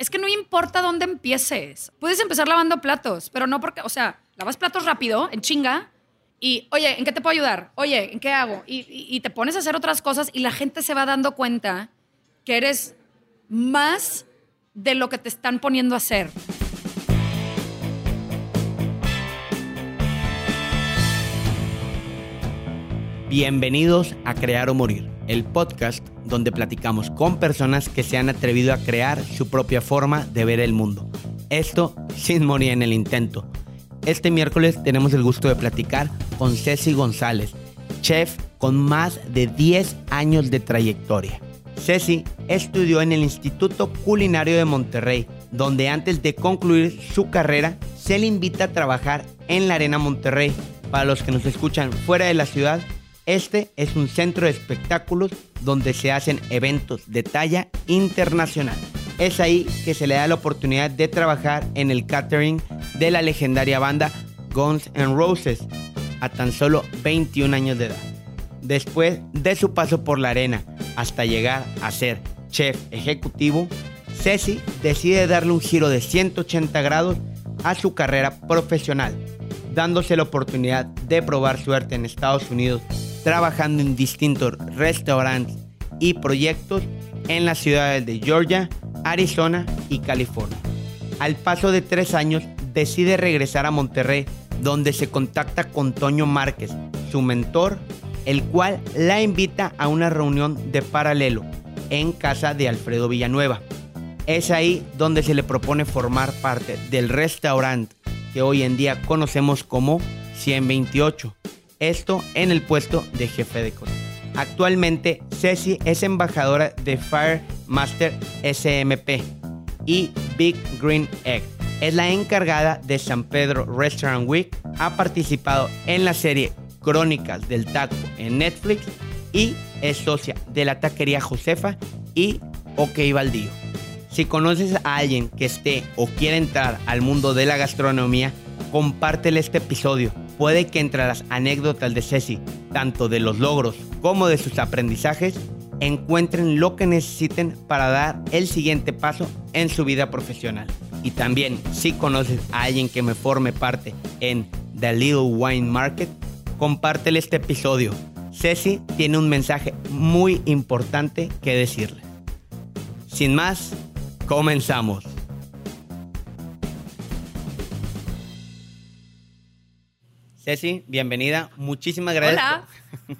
es que no importa dónde empieces. Puedes empezar lavando platos, pero no porque, o sea, lavas platos rápido, en chinga, y, oye, ¿en qué te puedo ayudar? Oye, ¿en qué hago? Y, te pones a hacer otras cosas y la gente se va dando cuenta que eres más de lo que te están poniendo a hacer. Bienvenidos a Crear o Morir, el podcast donde platicamos con personas que se han atrevido a crear su propia forma de ver el mundo. Esto sin morir en el intento. Este miércoles tenemos el gusto de platicar con Ceci González, chef con más de 10 años de trayectoria. Ceci estudió en el Instituto Culinario de Monterrey, donde antes de concluir su carrera se le invita a trabajar en la Arena Monterrey. Para los que nos escuchan fuera de la ciudad, este es un centro de espectáculos donde se hacen eventos de talla internacional. Es ahí que se le da la oportunidad de trabajar en el catering de la legendaria banda Guns N' Roses a tan solo 21 años de edad. Después de su paso por la arena hasta llegar a ser chef ejecutivo, Ceci decide darle un giro de 180 grados a su carrera profesional, dándose la oportunidad de probar suerte en Estados Unidos, trabajando en distintos restaurantes y proyectos en las ciudades de Georgia, Arizona y California. Al paso de tres años, decide regresar a Monterrey, donde se contacta con Toño Márquez, su mentor, el cual la invita a una reunión de paralelo en casa de Alfredo Villanueva. Es ahí donde se le propone formar parte del restaurante que hoy en día conocemos como 128. Esto en el puesto de jefe de cocina. Actualmente, Ceci es embajadora de Fire Master SMP y Big Green Egg. Es la encargada de San Pedro Restaurant Week. Ha participado en la serie Crónicas del Taco en Netflix y es socia de la taquería Josefa y OK Baldío. Si conoces a alguien que esté o quiere entrar al mundo de la gastronomía, compártele este episodio. Puede que entre las anécdotas de Ceci, tanto de los logros como de sus aprendizajes, encuentren lo que necesiten para dar el siguiente paso en su vida profesional. Y también, si conoces a alguien que me forme parte en The Little Wine Market, compártele este episodio. Ceci tiene un mensaje muy importante que decirle. Sin más, comenzamos. Ceci, bienvenida. Muchísimas gracias. Hola.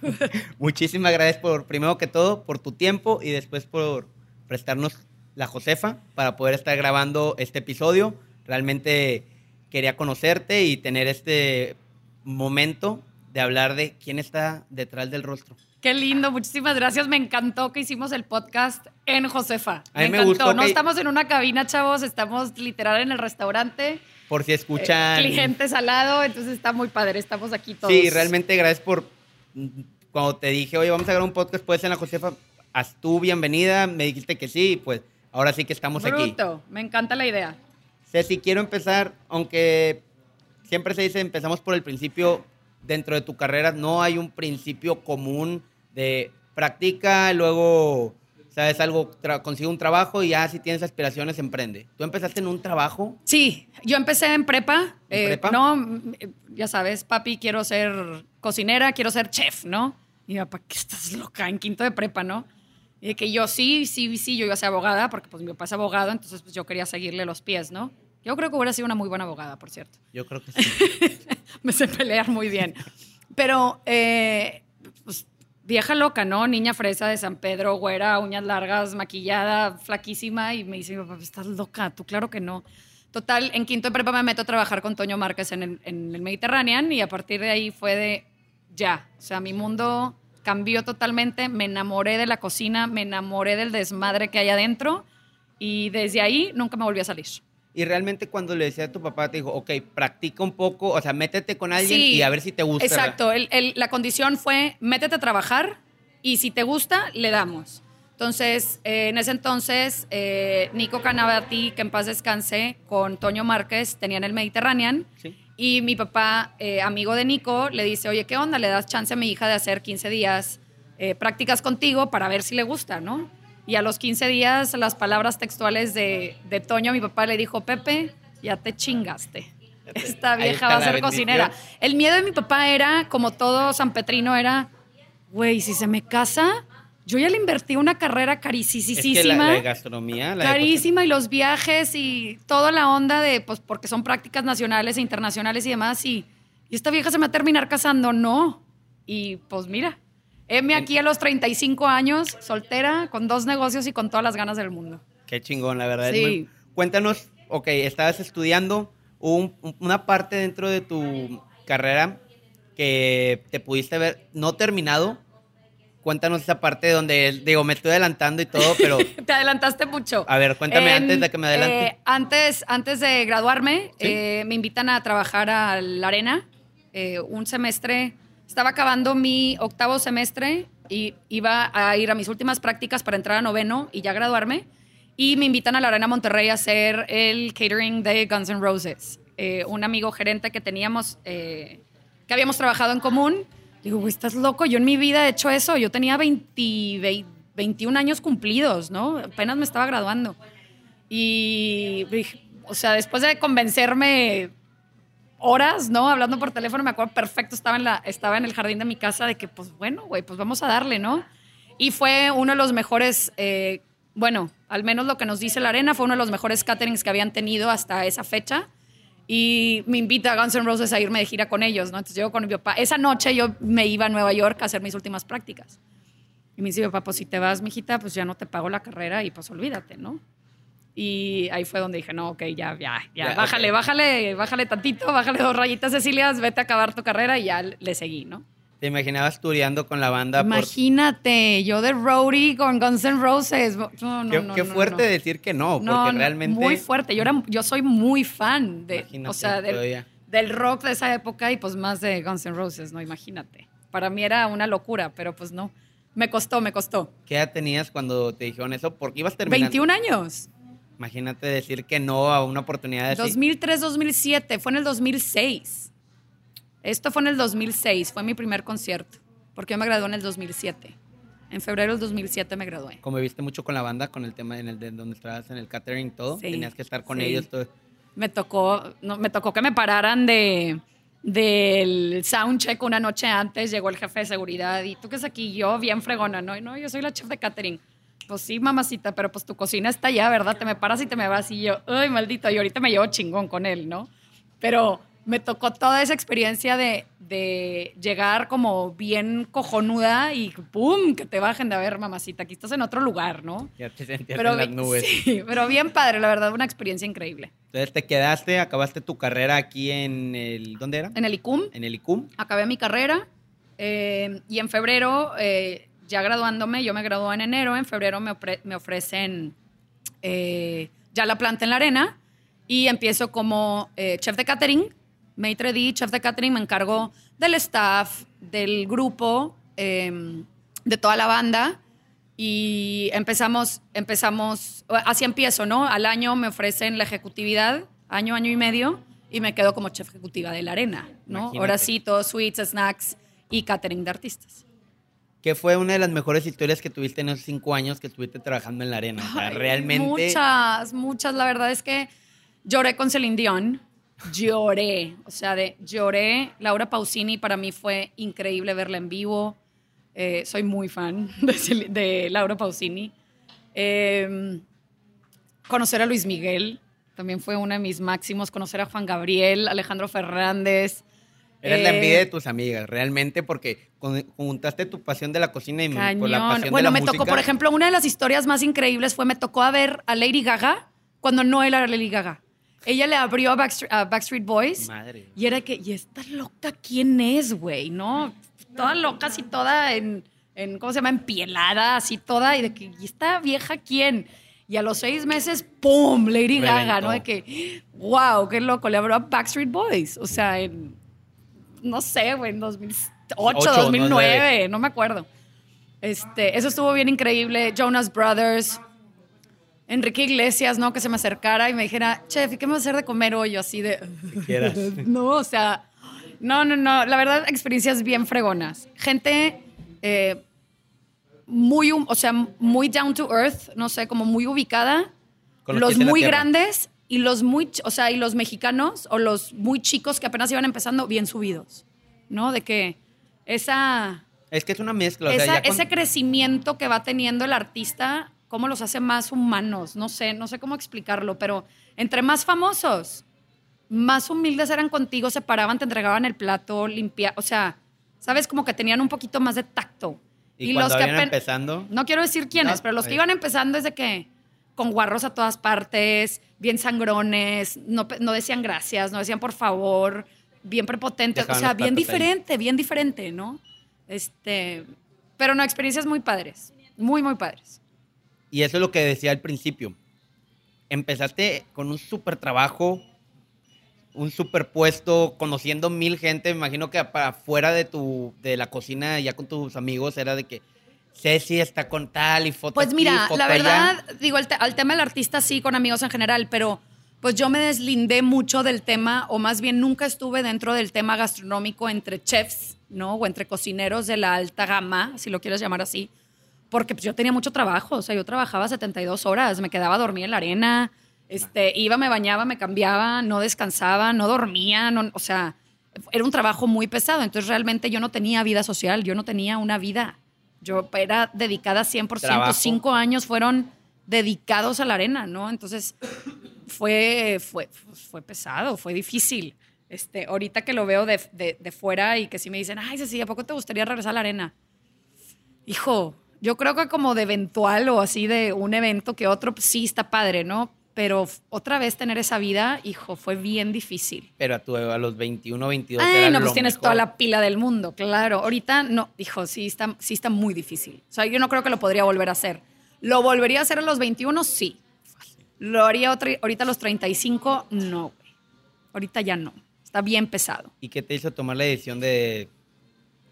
por- Muchísimas gracias por, primero que todo, por tu tiempo y después por prestarnos la Josefa para poder estar grabando este episodio. Realmente quería conocerte y tener este momento de hablar de quién está detrás del rostro. Qué lindo, muchísimas gracias. Me encantó que hicimos el podcast en Josefa. A mí me encantó. gustó No que- estamos en una cabina, chavos, estamos literal en el restaurante. Por si Eh, escuchan... clientes al lado, entonces está muy padre. Estamos aquí todos. Sí, realmente gracias por cuando te dije, oye, vamos a grabar un podcast, puedes en la Josefa, haz tú bienvenida, me dijiste que sí, pues ahora sí que estamos aquí. Bruto. Me encanta la idea. Ceci, quiero empezar, aunque siempre se dice empezamos por el principio, dentro de tu carrera no hay un principio común de practica, luego, sabes, algo, tra- consigue un trabajo y ya si tienes aspiraciones, emprende. ¿Tú empezaste en un trabajo? Sí, yo empecé en prepa. ¿En eh, prepa? No, ya sabes, papi, quiero ser cocinera, quiero ser chef, ¿no? Y mi papá, ¿qué estás loca? En quinto de prepa, ¿no? Y de que yo sí, sí, sí, yo iba a ser abogada, porque pues mi papá es abogado, entonces pues yo quería seguirle los pies, ¿no? Yo creo que hubiera sido una muy buena abogada, por cierto. Yo creo que sí. Me sé pelear muy bien. Pero, eh, vieja loca, ¿no? Niña fresa de San Pedro, güera, uñas largas, maquillada, flaquísima. Y me dice papá, estás loca, tú claro que no. Total, en quinto de prepa me meto a trabajar con Toño Márquez en el, en Mediterranean y a partir de ahí fue de ya. O sea, mi mundo cambió totalmente. Me enamoré de la cocina, me enamoré del desmadre que hay adentro y desde ahí nunca me volví a salir. Y realmente cuando le decía a tu papá, te dijo, ok, practica un poco, o sea, métete con alguien Sí, y a ver si te gusta. Exacto. El- el- la condición fue métete a trabajar y si te gusta, le damos. Entonces, eh, en ese entonces, eh, Nico Canavati, que en paz descanse, con Toño Márquez, tenían el Mediterranean. Sí. Y mi papá, eh, amigo de Nico, le dice, oye, ¿qué onda? ¿Le das chance a mi hija de hacer 15 días prácticas contigo para ver si le gusta, no? Y a los 15 días, las palabras textuales de, de Toño, mi papá le dijo, Pepe, ya te chingaste. Esta vieja va a ser bendición. cocinera. El miedo de mi papá era, como todo San Petrino, era, güey, si se me casa, yo ya le invertí una carrera Es carísima. que la, la de gastronomía, la de Carísima y los viajes y toda la onda de, pues, porque son prácticas nacionales e internacionales y demás. Y, y esta vieja se me va a terminar casando, no. Y pues mira, heme aquí a los 35 años, soltera, con dos negocios y con todas las ganas del mundo. Qué chingón, la verdad. Sí. muy- Cuéntanos, ok, estabas estudiando, un- una parte dentro de tu carrera que te pudiste ver no terminado. Cuéntanos esa parte donde, digo, me estoy adelantando y todo, pero Te adelantaste mucho. a ver, cuéntame antes de que me adelante. eh, antes, antes de graduarme, Sí. eh, me invitan a trabajar a la arena. eh, un semestre, estaba acabando mi octavo semestre y iba a ir a mis últimas prácticas para entrar a noveno y ya graduarme. Y me invitan a la Arena Monterrey a hacer el catering de Guns N' Roses. Eh, un amigo gerente que teníamos, eh, que habíamos trabajado en común, digo, estás loco, yo en mi vida he hecho eso. Yo tenía 20, 20 21 años cumplidos, ¿no? Apenas me estaba graduando. Y, o sea, después de convencerme horas, ¿no? Hablando por teléfono, me acuerdo perfecto, estaba en, la, estaba en el jardín de mi casa de que, pues bueno, güey, pues vamos a darle, ¿no? Y fue uno de los mejores, eh, bueno, al menos lo que nos dice la arena, fue uno de los mejores caterings que habían tenido hasta esa fecha. Y me invita a Guns N' Roses a irme de gira con ellos, ¿no? Entonces yo con mi papá, esa noche yo me iba a Nueva York a hacer mis últimas prácticas. Y me dice papá, pues si te vas, mijita, pues ya no te pago la carrera y pues olvídate, ¿no? Y ahí fue donde dije, no, ok, ya, ya, ya, Ya, bájale, ok. bájale, bájale tantito, bájale dos rayitas, Cecilia, vete a acabar tu carrera y ya le seguí, ¿no? ¿Te imaginabas tureando con la banda? por- Imagínate, yo de roadie con Guns N' Roses. No, no, Qué, no, qué fuerte decir que no, porque realmente... Muy fuerte. Yo, era, yo soy muy fan de, Imagínate, o sea, del, del rock de esa época y pues más de Guns N' Roses, ¿no? Imagínate. Para mí era una locura, pero pues no. Me costó, me costó. ¿Qué edad tenías cuando te dijeron eso? Porque ibas terminando. 21 años. Imagínate decir que no a una oportunidad así. 2003, 2007. Fue en el 2006. Esto fue en el 2006. Fue mi primer concierto. Porque yo me gradué en el 2007. En febrero del 2007 me gradué. Conviviste mucho con la banda, con el tema en el de donde estabas en el catering todo. Sí, Tenías que estar con sí. ellos todo. me tocó, no, me tocó que me pararan de del soundcheck una noche antes, llegó el jefe de seguridad y tú qué es aquí, yo bien fregona, no, no, yo soy la chef de catering. Pues sí, mamacita, pero pues tu cocina está allá, ¿verdad? Te me paras y te me vas y yo, ay, maldito, y ahorita me llevo chingón con él, ¿no? Pero me tocó toda esa experiencia de, de llegar como bien cojonuda y ¡pum! que te bajen de a ver, mamacita, aquí estás en otro lugar, ¿no? Ya te sentías Pero, en las nubes. sí, pero bien padre, la verdad, una experiencia increíble. Entonces te quedaste, acabaste tu carrera aquí en el. ¿Dónde era? En el ICUM, En el ICUM. acabé mi carrera eh, y en febrero, eh, ya graduándome, yo me gradué en enero, en febrero me, ofre- me ofrecen eh, ya la planta en la arena y empiezo como eh, chef de catering, maitre d', chef de catering, me encargo del staff, del grupo, eh, de toda la banda y empezamos, empezamos, así empiezo, ¿no? Al año me ofrecen la ejecutividad, año, año y medio, y me quedo como chef ejecutiva de la arena, ¿no? Imagínate. Ahora sí, todo sweets, snacks y catering de artistas. Que fue una de las mejores historias que tuviste en esos cinco años que estuviste trabajando en la arena. O sea, Ay, realmente. Muchas, muchas. La verdad es que lloré con Celine Dion. Lloré. O sea, de, lloré. Laura Pausini para mí fue increíble verla en vivo. Eh, soy muy fan de, de Laura Pausini. Eh, conocer a Luis Miguel también fue uno de mis máximos. Conocer a Juan Gabriel, Alejandro Fernández. Eres la Eh, envidia de tus amigas, realmente, porque juntaste tu pasión de la cocina y por la Cañón. pasión Bueno, de la me música. tocó, por ejemplo, una de las historias más increíbles fue me tocó a ver a Lady Gaga cuando no era Lady Gaga. Ella le abrió a Backstreet, a Backstreet Boys Madre. y era que, ¿y esta loca quién es, güey? ¿No? Toda loca, así toda en, en, ¿cómo se llama? Empielada, así toda, y de que, ¿y esta vieja quién? Y a los seis meses, ¡pum! Lady Gaga, ¿no? De Reventó. que, wow, qué loco, le abrió a Backstreet Boys. O sea, en, no sé, güey, en 2008, Ocho, 2009, no me acuerdo. Este, eso estuvo bien increíble. Jonas Brothers, Enrique Iglesias, ¿no? Que se me acercara y me dijera, chef, ¿y qué me vas a hacer de comer hoy? Yo así de... quieras. no, o sea, no, no, no. La verdad, experiencias bien fregonas. Gente eh, muy, o sea, muy down to earth, no sé, como muy ubicada. Con los Los muy grandes y los muy, o sea, y los mexicanos o los muy chicos que apenas iban empezando, bien subidos, ¿no? De que esa, Es que es una mezcla. o sea, esa- ya con- ese crecimiento que va teniendo el artista, cómo los hace más humanos, no sé, no sé cómo explicarlo, pero entre más famosos, más humildes eran contigo, se paraban, te entregaban el plato, limpia, o sea, sabes, como que tenían un poquito más de tacto. Y, cuando que iban empezando, no quiero decir quiénes, No, pero los que ahí. iban empezando es de que con guarros a todas partes, bien sangrones, no, decían gracias, no decían por favor, bien prepotentes, Dejaban o sea, bien ahí. diferente, bien diferente, ¿no? Este, pero no, experiencias muy padres, muy, muy padres. y eso es lo que decía al principio. Empezaste con un súper trabajo, un súper puesto, conociendo mil gente. Me imagino que para afuera de tu, de la cocina, ya con tus amigos, era de que Ceci está con tal y foto Pues aquí, mira, foto la allá. verdad, digo, el te- al tema del artista sí, con amigos en general, pero pues yo me deslindé mucho del tema, o más bien nunca estuve dentro del tema gastronómico entre chefs, ¿no? O entre cocineros de la alta gama, si lo quieres llamar así, porque pues yo tenía mucho trabajo, o sea, yo trabajaba 72 horas, me quedaba a dormir en la arena, este, iba, me bañaba, me cambiaba, no descansaba, no dormía, no, o sea, era un trabajo muy pesado, entonces realmente yo no tenía vida social, yo no tenía una vida. Yo era dedicada 100%, Trabajo. cinco años fueron dedicados a la arena, ¿no? Entonces fue, fue, fue pesado, fue difícil. Este, ahorita que lo veo de, de- de fuera y que sí me dicen, ay, Ceci, ¿a poco te gustaría regresar a la arena? Hijo, yo creo que como de eventual o así de un evento que otro, pues, sí está padre, ¿no? Pero otra vez tener esa vida, hijo, fue bien difícil. Pero a, tu, a los 21, 22 Ay, era no, lo pues tienes mejor. toda la pila del mundo, claro. Ahorita no, hijo, sí está, sí está muy difícil. O sea, yo no creo que lo podría volver a hacer. ¿Lo volvería a hacer a los 21? Sí. ¿Lo haría otra- ahorita a los 35? No, güey. Ahorita ya no. Está bien pesado. ¿Y qué te hizo tomar la decisión de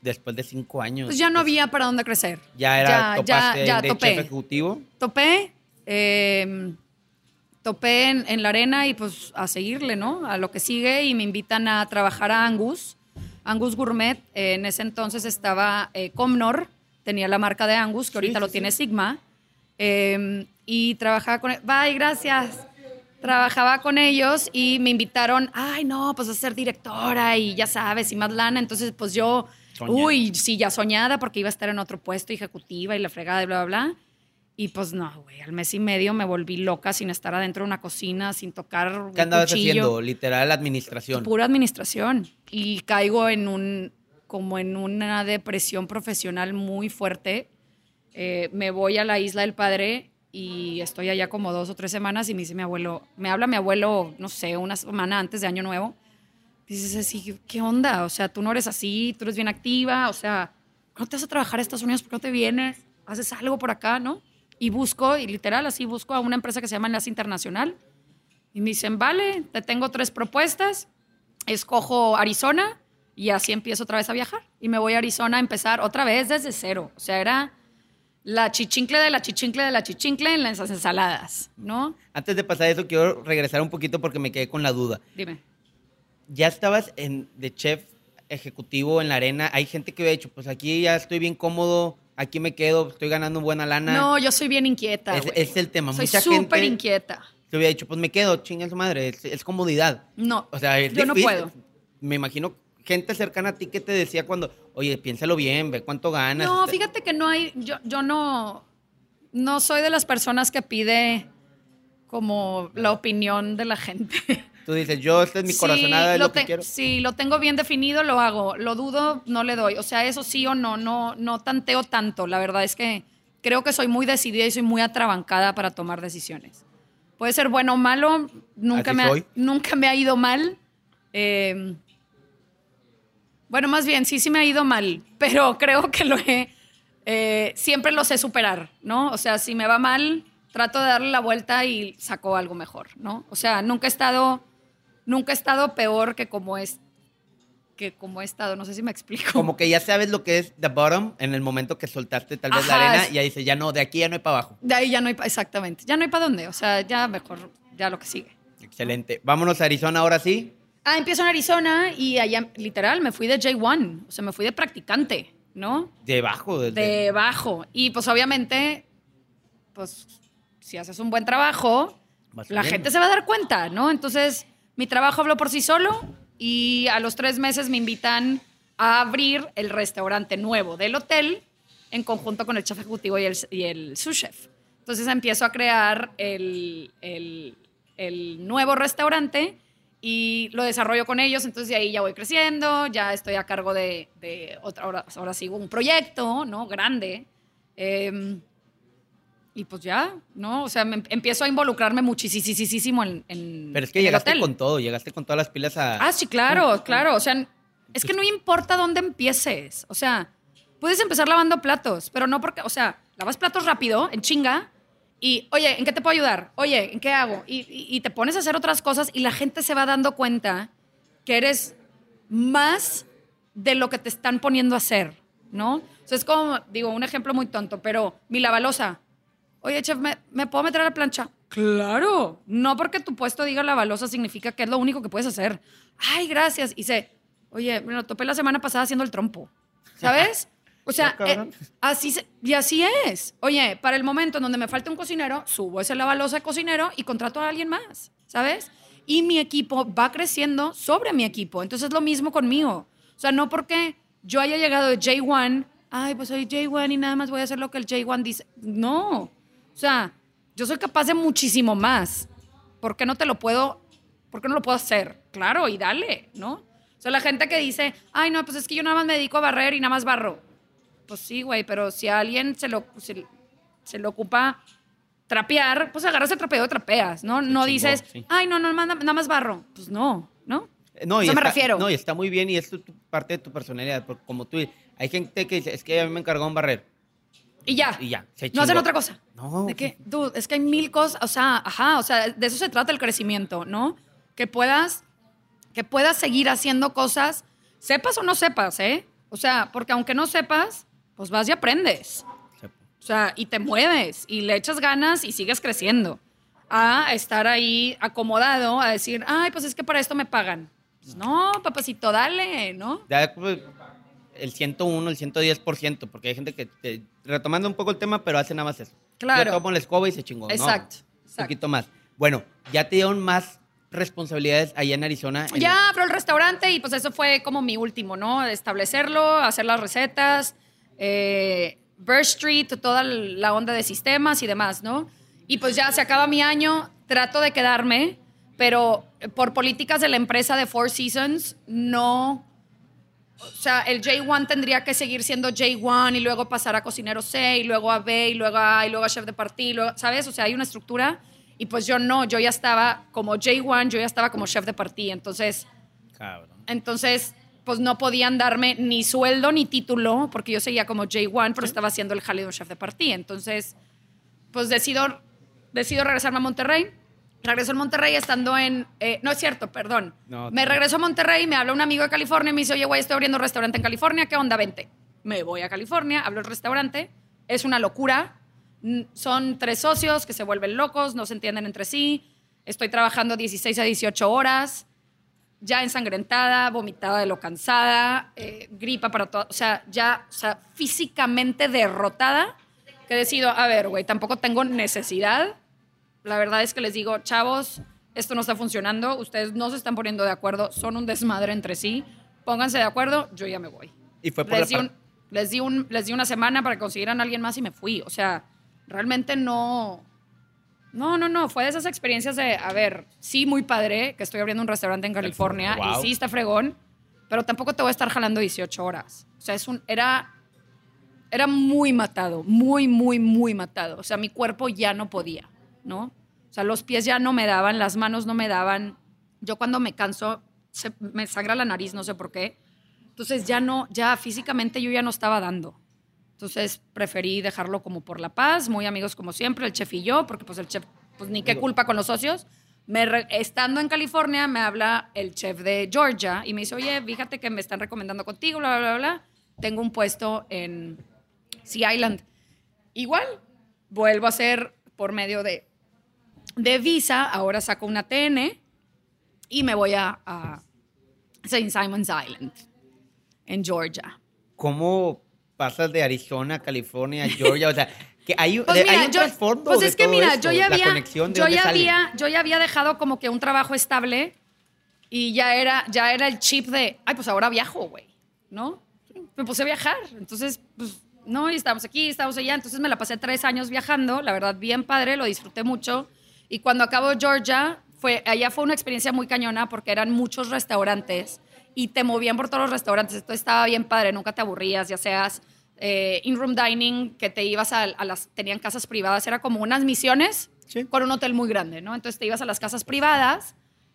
después de cinco años? Pues ya no había para dónde crecer. Ya era, topaste ya de topé. ejecutivo. Topé, eh, topé en, en la arena y pues a seguirle, ¿no? A lo que sigue y me invitan a trabajar a Angus, Angus Gourmet. Eh, en ese entonces estaba eh, Comnor, tenía la marca de Angus, que ahorita sí, lo sí. tiene Sigma. eh, y trabajaba con... Bye, gracias. Trabajaba con ellos y me invitaron, ay, no, pues a ser directora y ya sabes, y más lana. Entonces, pues yo, Soñada. uy, sí, ya soñada porque iba a estar en otro puesto ejecutiva y la fregada y bla, bla, bla. Y pues no, güey, al mes y medio me volví loca sin estar adentro de una cocina, sin tocar ¿Qué andabas cuchillo. haciendo? Literal, administración. Pura administración. Y caigo en un, como en una depresión profesional muy fuerte. Eh, me voy a la isla del padre y estoy allá como dos o tres semanas y me dice mi abuelo, me habla mi abuelo, no sé, una semana antes de Año Nuevo. Dices así, ¿qué onda? O sea, tú no eres así, tú eres bien activa, o sea, ¿no te vas a trabajar a Estados Unidos? ¿Por qué no te vienes? ¿Haces algo por acá, no? Y busco, y literal, así busco a una empresa que se llama Enlace Internacional. Y me dicen, vale, te tengo tres propuestas, escojo Arizona y así empiezo otra vez a viajar. Y me voy a Arizona a empezar otra vez desde cero. O sea, era la chichincle de la chichincle de la chichincle en las ensaladas, ¿no? Antes de pasar eso, quiero regresar un poquito porque me quedé con la duda. Dime. Ya estabas en, de chef ejecutivo en la arena. Hay gente que hubiera dicho, pues aquí ya estoy bien cómodo, aquí me quedo, estoy ganando buena lana. No, yo soy bien inquieta. Es- es el tema. Soy súper inquieta. Te hubiera dicho, pues me quedo, chinga su madre, es, es comodidad. No, O sea, es yo no difícil. puedo. Me imagino gente cercana a ti que te decía cuando, oye, piénsalo bien, ve cuánto ganas. No, Este, fíjate que no hay, yo, yo no, no soy de las personas que pide como la opinión de la gente. Tú dices, yo, esta es mi Sí, corazonada, es lo, que quiero. Si lo tengo bien definido, lo hago. Lo dudo, no le doy. O sea, eso sí o no, no, no tanteo tanto. La verdad es que creo que soy muy decidida y soy muy atrabancada para tomar decisiones. Puede ser bueno o malo, nunca, Así me ha, nunca me ha ido mal. Eh, bueno, más bien, sí, sí me ha ido mal, pero creo que lo he, eh, siempre lo sé superar, ¿no? O sea, si me va mal, trato de darle la vuelta y saco algo mejor, ¿no? O sea, nunca he estado, nunca he estado peor que como es, que como he estado, no sé si me explico. Como que ya sabes lo que es the bottom en el momento que soltaste tal vez la Ajá, arena es- y ya dices, ya no, de aquí ya no hay para abajo. De ahí ya no hay, exactamente, ya no hay para dónde, o sea, ya mejor, ya lo que sigue. Excelente. Vámonos a Arizona ahora sí. Ah, empiezo en Arizona y allá, literal, me fui de J1, o sea, me fui de practicante, ¿no? Debajo del... Debajo. Y pues obviamente, pues si haces un buen trabajo, la gente se va a dar cuenta, ¿no? Entonces, mi trabajo habló por sí solo y a los tres meses me invitan a abrir el restaurante nuevo del hotel en conjunto con el chef ejecutivo y el, y sous chef. Entonces empiezo a crear el, el- el nuevo restaurante y lo desarrollo con ellos, entonces de ahí ya voy creciendo, ya estoy a cargo de, de otra, ahora, ahora sigo un proyecto, ¿no? Grande. Em, y pues ya, ¿no? O sea, me em- empiezo a involucrarme muchísimo en, en Pero es que llegaste hotel. con todo, llegaste con todas las pilas a... Ah, sí, claro, claro. O sea, es que no importa dónde empieces. O sea, puedes empezar lavando platos, pero no porque, o sea, lavas platos rápido, en chinga, y, oye, ¿en qué te puedo ayudar? Oye, ¿en qué hago? Y, y- y te pones a hacer otras cosas y la gente se va dando cuenta que eres más de lo que te están poniendo a hacer, ¿no? O sea, es como, digo, un ejemplo muy tonto, pero mi lavalosa. Oye, chef, ¿me, ¿me puedo meter a la plancha? Claro. No porque tu puesto diga lavalosa significa que es lo único que puedes hacer. Ay, gracias. Y sé, oye, me lo topé la semana pasada haciendo el trompo. ¿Sabes? O sea, Ah, eh, así se- y así es. Oye, para el momento en donde me falte un cocinero, subo ese lavalosa de cocinero y contrato a alguien más, ¿sabes? Y mi equipo va creciendo sobre mi equipo. Entonces es lo mismo conmigo. O sea, no porque yo haya llegado de J1, ay, pues soy J1 y nada más voy a hacer lo que el J1 dice. No. O sea, yo soy capaz de muchísimo más. ¿Por qué no te lo puedo, por qué no lo puedo hacer? Claro, y dale, ¿no? O sea, la gente que dice, ay, no, pues es que yo nada más me dedico a barrer y nada más barro. Pues sí, güey, pero si a alguien se lo, se, se le ocupa trapear, pues agarras el trapeo y trapeas, ¿no? No dices, sí. ay, no, no, nada, más barro. Pues no, ¿no? No, y Eso me está- refiero. No, y está muy bien y es tu- tu- parte de tu personalidad. porque como tú, hay gente que dice, es que a mí me encargó un barrer. Y ya. Y ya, se No hacen otra cosa. No. De que, dude, es que hay mil cosas, o sea, ajá, o sea, de eso se trata el crecimiento, ¿no? Que puedas, que puedas seguir haciendo cosas, sepas o no sepas, ¿eh? O sea, porque aunque no sepas, pues vas y aprendes. O sea, y te mueves y le echas ganas y sigues creciendo. A estar ahí acomodado, a decir, ay, pues es que para esto me pagan. Pues no, papacito, dale, ¿no? Ya, pues, el 101, el 110%, porque hay gente que, retomando un poco el tema, pero hace nada más eso. Claro. Yo tomo la escoba y se chingó. ¿no? Exacto, Un exacto. poquito más. Bueno, ya te dieron más responsabilidades allá en Arizona. en- Ya abro el restaurante y pues eso fue como mi último, ¿no? Establecerlo, hacer las recetas, eh, Burr Street, toda la onda de sistemas y demás, ¿no? Y pues ya se acaba mi año, trato de quedarme, pero por políticas de la empresa de Four Seasons, no... O sea, el J1 tendría que seguir siendo J1 y luego pasar a cocinero C y luego a B y luego a A y luego a chef de party, luego- ¿sabes? O sea, hay una estructura y pues yo no, yo ya estaba como J1, yo ya estaba como chef de party, entonces, Cabrón. entonces pues no podían darme ni sueldo ni título porque yo seguía como J1, pero estaba haciendo el jale de un chef de party, entonces pues decido, decido regresarme a Monterrey. Regreso a Monterrey estando en... eh, no es cierto, perdón. No, me regreso a Monterrey, me habla un amigo de California y me dice, oye, güey, estoy abriendo un restaurante en California, ¿qué onda? Vente. Me voy a California, hablo el restaurante, es una locura. Son tres socios que se vuelven locos, no se entienden entre sí. Estoy trabajando 16 a 18 horas, ya ensangrentada, vomitada de lo cansada, eh, gripa para todo. O sea, ya, o sea, físicamente derrotada, que decido, a ver, güey, tampoco tengo necesidad. La verdad es que les digo, chavos, esto no está funcionando, ustedes no se están poniendo de acuerdo, son un desmadre entre sí, pónganse de acuerdo, yo ya me voy. Y fue por Les la di, un- les, di un- les di una semana para que consiguieran a alguien más y me fui. O sea, realmente no... No, no, no, fue de esas experiencias de, a ver, sí, muy padre, que estoy abriendo un restaurante en California Wow. y sí está fregón, pero tampoco te voy a estar jalando 18 horas. O sea, es un, era, era muy matado, muy, muy, muy matado. O sea, mi cuerpo ya no podía, ¿no? O sea, los pies ya no me daban, las manos no me daban. Yo cuando me canso, se- me sangra la nariz, no sé por qué. Entonces ya no, ya físicamente yo ya no estaba dando. Entonces preferí dejarlo como por la paz, muy amigos como siempre, el chef y yo, porque pues el chef, pues ni qué culpa con los socios. Me re- estando en California, me habla el chef de Georgia y me dice, oye, fíjate que me están recomendando contigo, bla, bla, bla, bla. Tengo un puesto en Sea Island. Igual, vuelvo a hacer por medio de, de visa, ahora saco una TN y me voy a, a St. Simon's Island, en Georgia. ¿Cómo pasas de Arizona a California a Georgia, o sea, que hay, Pues de- mira, hay un yo- trasfondo pues de es que todo mira, esto, yo ya había, de yo ya había, yo ya había dejado como que un trabajo estable y ya era, ya era el chip de, ay, pues ahora viajo, güey, ¿no? Me puse a viajar, entonces, pues, no, y estábamos aquí, estábamos allá, entonces me la pasé tres años viajando, la verdad, bien padre, lo disfruté mucho, y cuando acabo Georgia, fue, allá fue una experiencia muy cañona porque eran muchos restaurantes y te movían por todos los restaurantes, entonces estaba bien padre, nunca te aburrías, ya seas eh, in-room dining, que te ibas a, a las, tenían casas privadas, era como unas misiones Sí. con un hotel muy grande, ¿no? Entonces te ibas a las casas privadas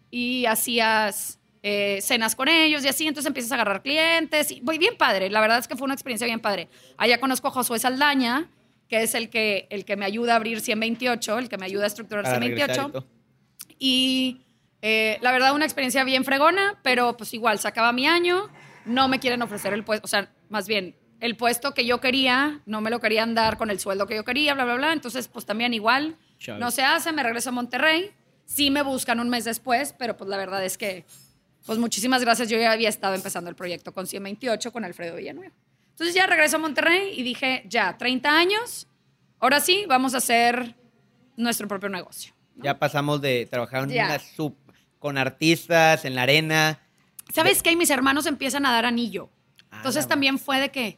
y hacías eh, cenas con ellos y así, entonces empiezas a agarrar clientes. Y, muy bien padre, la verdad es que fue una experiencia bien padre. Allá conozco a Josué Saldaña, que es el que, el que me ayuda a abrir 128, el que me ayuda a estructurar Para regresar y 128. todo. Y eh, la verdad, una experiencia bien fregona, pero pues igual, se acaba mi año, no me quieren ofrecer el puesto, o sea, más bien, el puesto que yo quería, no me lo querían dar con el sueldo que yo quería, bla, bla, bla. Entonces, pues también igual, no se hace, me regreso a Monterrey. Sí me buscan un mes después, pero pues la verdad es que, pues muchísimas gracias, yo ya había estado empezando el proyecto con 128 con Alfredo Villanueva. Entonces ya regreso a Monterrey y dije, ya, 30 años, ahora sí, vamos a hacer nuestro propio negocio. Ya pasamos de trabajar en Ya. una sub- con artistas, en la arena. ¿Sabes qué? Y mis hermanos empiezan a dar anillo. Ah, Entonces también fue de que,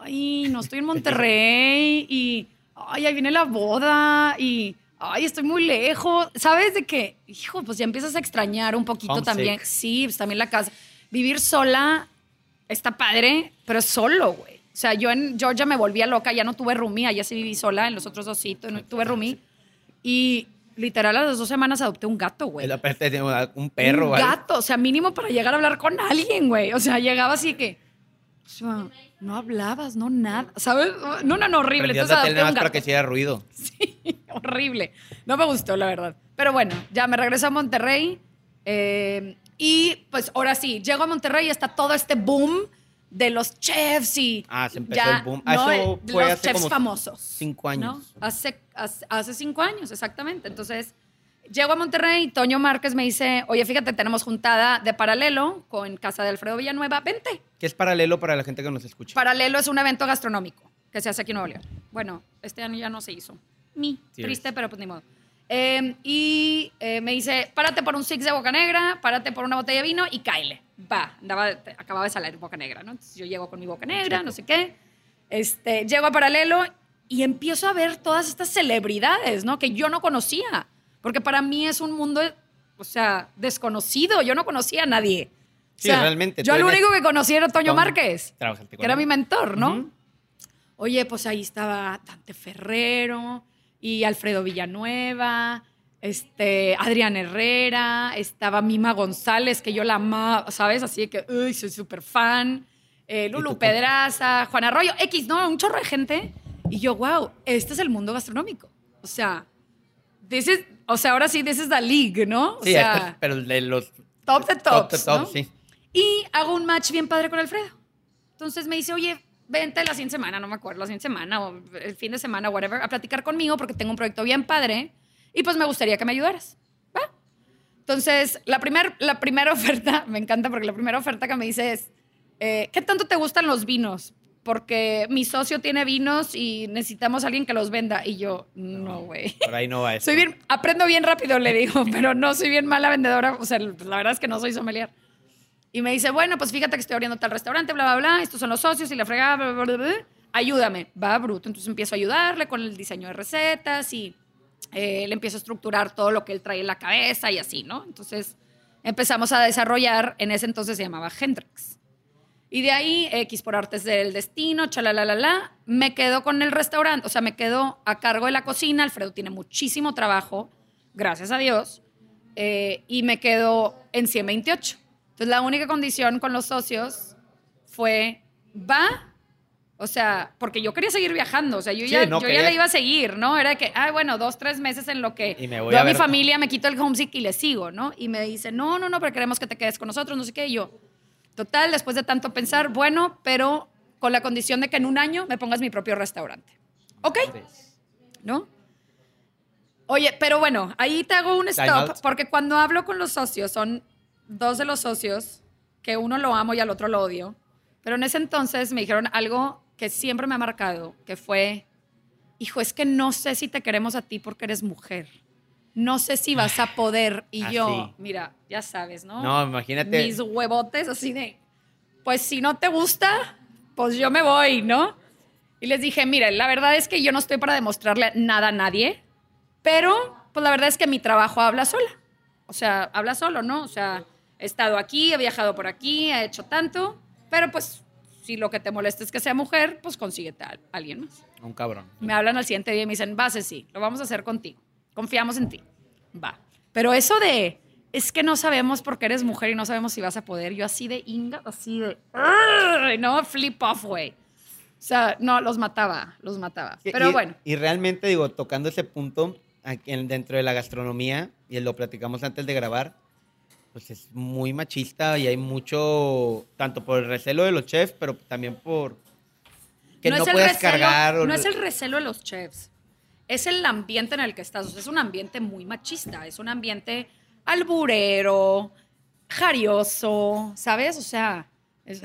ay, no estoy en Monterrey y, ay, ahí viene la boda y, ay, estoy muy lejos. ¿Sabes? De que, hijo, pues ya empiezas a extrañar un poquito Homesick. también. Sí, pues también la casa. Vivir sola está padre, pero solo, güey. O sea, yo en Georgia me volvía loca, ya no tuve roomie, allá sí viví sola, en los otros dos sí tu- tuve roomie. Y literal a las dos semanas adopté un gato, güey. Un perro, Un gato, o sea, mínimo para llegar a hablar con alguien, güey. O sea, llegaba así que. o sea, no hablabas, no nada. ¿Sabes? No, no, no, horrible. Prendías Entonces la tele nada más para que hiciera ruido. Sí, horrible. No me gustó, la verdad. Pero bueno, ya me regreso a Monterrey. eh, y pues ahora sí, llego a Monterrey y está todo este boom de los chefs y. Ah, se empezó ya, el boom. Ah, ¿no? eso de fue los hace chefs como famosos. cinco años. ¿no? Hace, hace, hace cinco años, exactamente. Entonces, llego a Monterrey y Toño Márquez me dice, oye, fíjate, tenemos juntada de paralelo con Casa de Alfredo Villanueva, vente. Que es paralelo para la gente que nos escucha. Paralelo es un evento gastronómico que se hace aquí en Nuevo León. Bueno, este año ya no se hizo. Mi, Sí, triste, pero pues ni modo. Eh, y eh, me dice, párate por un six de Boca Negra, párate por una botella de vino y caile. Va, andaba, acababa de salir Boca Negra, ¿no? Entonces yo llego con mi Boca Negra, no sé qué. Este, llego a Paralelo y empiezo a ver todas estas celebridades, ¿no? Que yo no conocía. Porque para mí es un mundo, o sea, desconocido. Yo no conocía a nadie. O Sí, sea, realmente, Yo lo único que conocí era Toño Márquez que era mi mentor, ¿no? Ujú. Oye, pues ahí estaba Dante Ferrero y Alfredo Villanueva, este, Adrián Herrera, estaba Mima González, que yo la amaba, ¿sabes? Así de que, uy, soy súper fan. Eh, Lulu? Pedraza, Juan Arroyo, X, ¿no? Un chorro de gente. Y yo, wow, este es el mundo gastronómico. O sea, this is- o sea, ahora sí, this is the league, ¿no? O Sí, sea, estos- pero de los top de top, tops, top, ¿no? sí. Y hago un match bien padre con Alfredo. Entonces me dice, oye, vente la siguiente semana, no me acuerdo, la siguiente semana o el fin de semana, whatever, a platicar conmigo porque tengo un proyecto bien padre y pues me gustaría que me ayudaras. ¿Va? Entonces, la primera la primera oferta, me encanta porque la primera oferta que me dice es, eh, ¿qué tanto te gustan los vinos? Porque mi socio tiene vinos y necesitamos a alguien que los venda. Y yo, no, güey. Por ahí no va eso. Soy bien, aprendo bien rápido, le digo, pero no soy bien mala vendedora. O sea, la verdad es que no soy sommelier. Y me dice, bueno, pues fíjate que estoy abriendo tal restaurante, bla, bla, bla, estos son los socios y la fregada, bla, bla, bla, bla. Ayúdame. Va, bruto. Entonces empiezo a ayudarle con el diseño de recetas y eh, le empiezo a estructurar todo lo que él trae en la cabeza y así, ¿no? Entonces empezamos a desarrollar, en ese entonces se llamaba Hendrix. Y de ahí, X por artes del destino, chalalala, me quedo con el restaurante, o sea, me quedo a cargo de la cocina. Alfredo tiene muchísimo trabajo, gracias a Dios, eh, y me quedo en 128. Entonces, la única condición con los socios fue, va, o sea, porque yo quería seguir viajando, o sea, yo Sí, ya, no yo ya le iba a seguir, ¿no? Era que, ay, bueno, dos, tres meses en lo que Y me voy veo a a mi ver- familia, me quito el homesick y le sigo, ¿no? Y me dice, no, no, no, pero queremos que te quedes con nosotros, no sé qué, y yo, total, después de tanto pensar, bueno, pero con la condición de que en un año me pongas mi propio restaurante. ¿Ok? ¿no? Oye, pero bueno, ahí te hago un stop, porque cuando hablo con los socios, son dos de los socios, que uno lo amo y al otro lo odio, pero en ese entonces me dijeron algo que siempre me ha marcado, que fue, hijo, es que no sé si te queremos a ti porque eres mujer. No sé si vas a poder. Y yo, mira, ya sabes, ¿no? No, imagínate. Mis huevotes así de, pues si no te gusta, pues yo me voy, ¿no? Y les dije, mire, la verdad es que yo no estoy para demostrarle nada a nadie, pero pues la verdad es que mi trabajo habla sola. O sea, habla solo, ¿no? O sea, he estado aquí, he viajado por aquí, he hecho tanto, pero pues si lo que te molesta es que sea mujer, pues consíguete a alguien más. Un cabrón. Me hablan al siguiente día y me dicen, vas, sí, lo vamos a hacer contigo. Confiamos en ti. Va. Pero eso de, es que no sabemos por qué eres mujer y no sabemos si vas a poder, yo así de inga, así de, no, flip off, güey. O sea, no, los mataba, los mataba. Pero y- bueno, Y realmente, digo, tocando ese punto dentro de la gastronomía, y lo platicamos antes de grabar, pues es muy machista y hay mucho, tanto por el recelo de los chefs, pero también por que no, es puedes recelo- cargar. o- No es el recelo de los chefs, es el ambiente en el que estás. O sea, es un ambiente muy machista, es un ambiente alburero, jarioso, ¿sabes? O sea, es-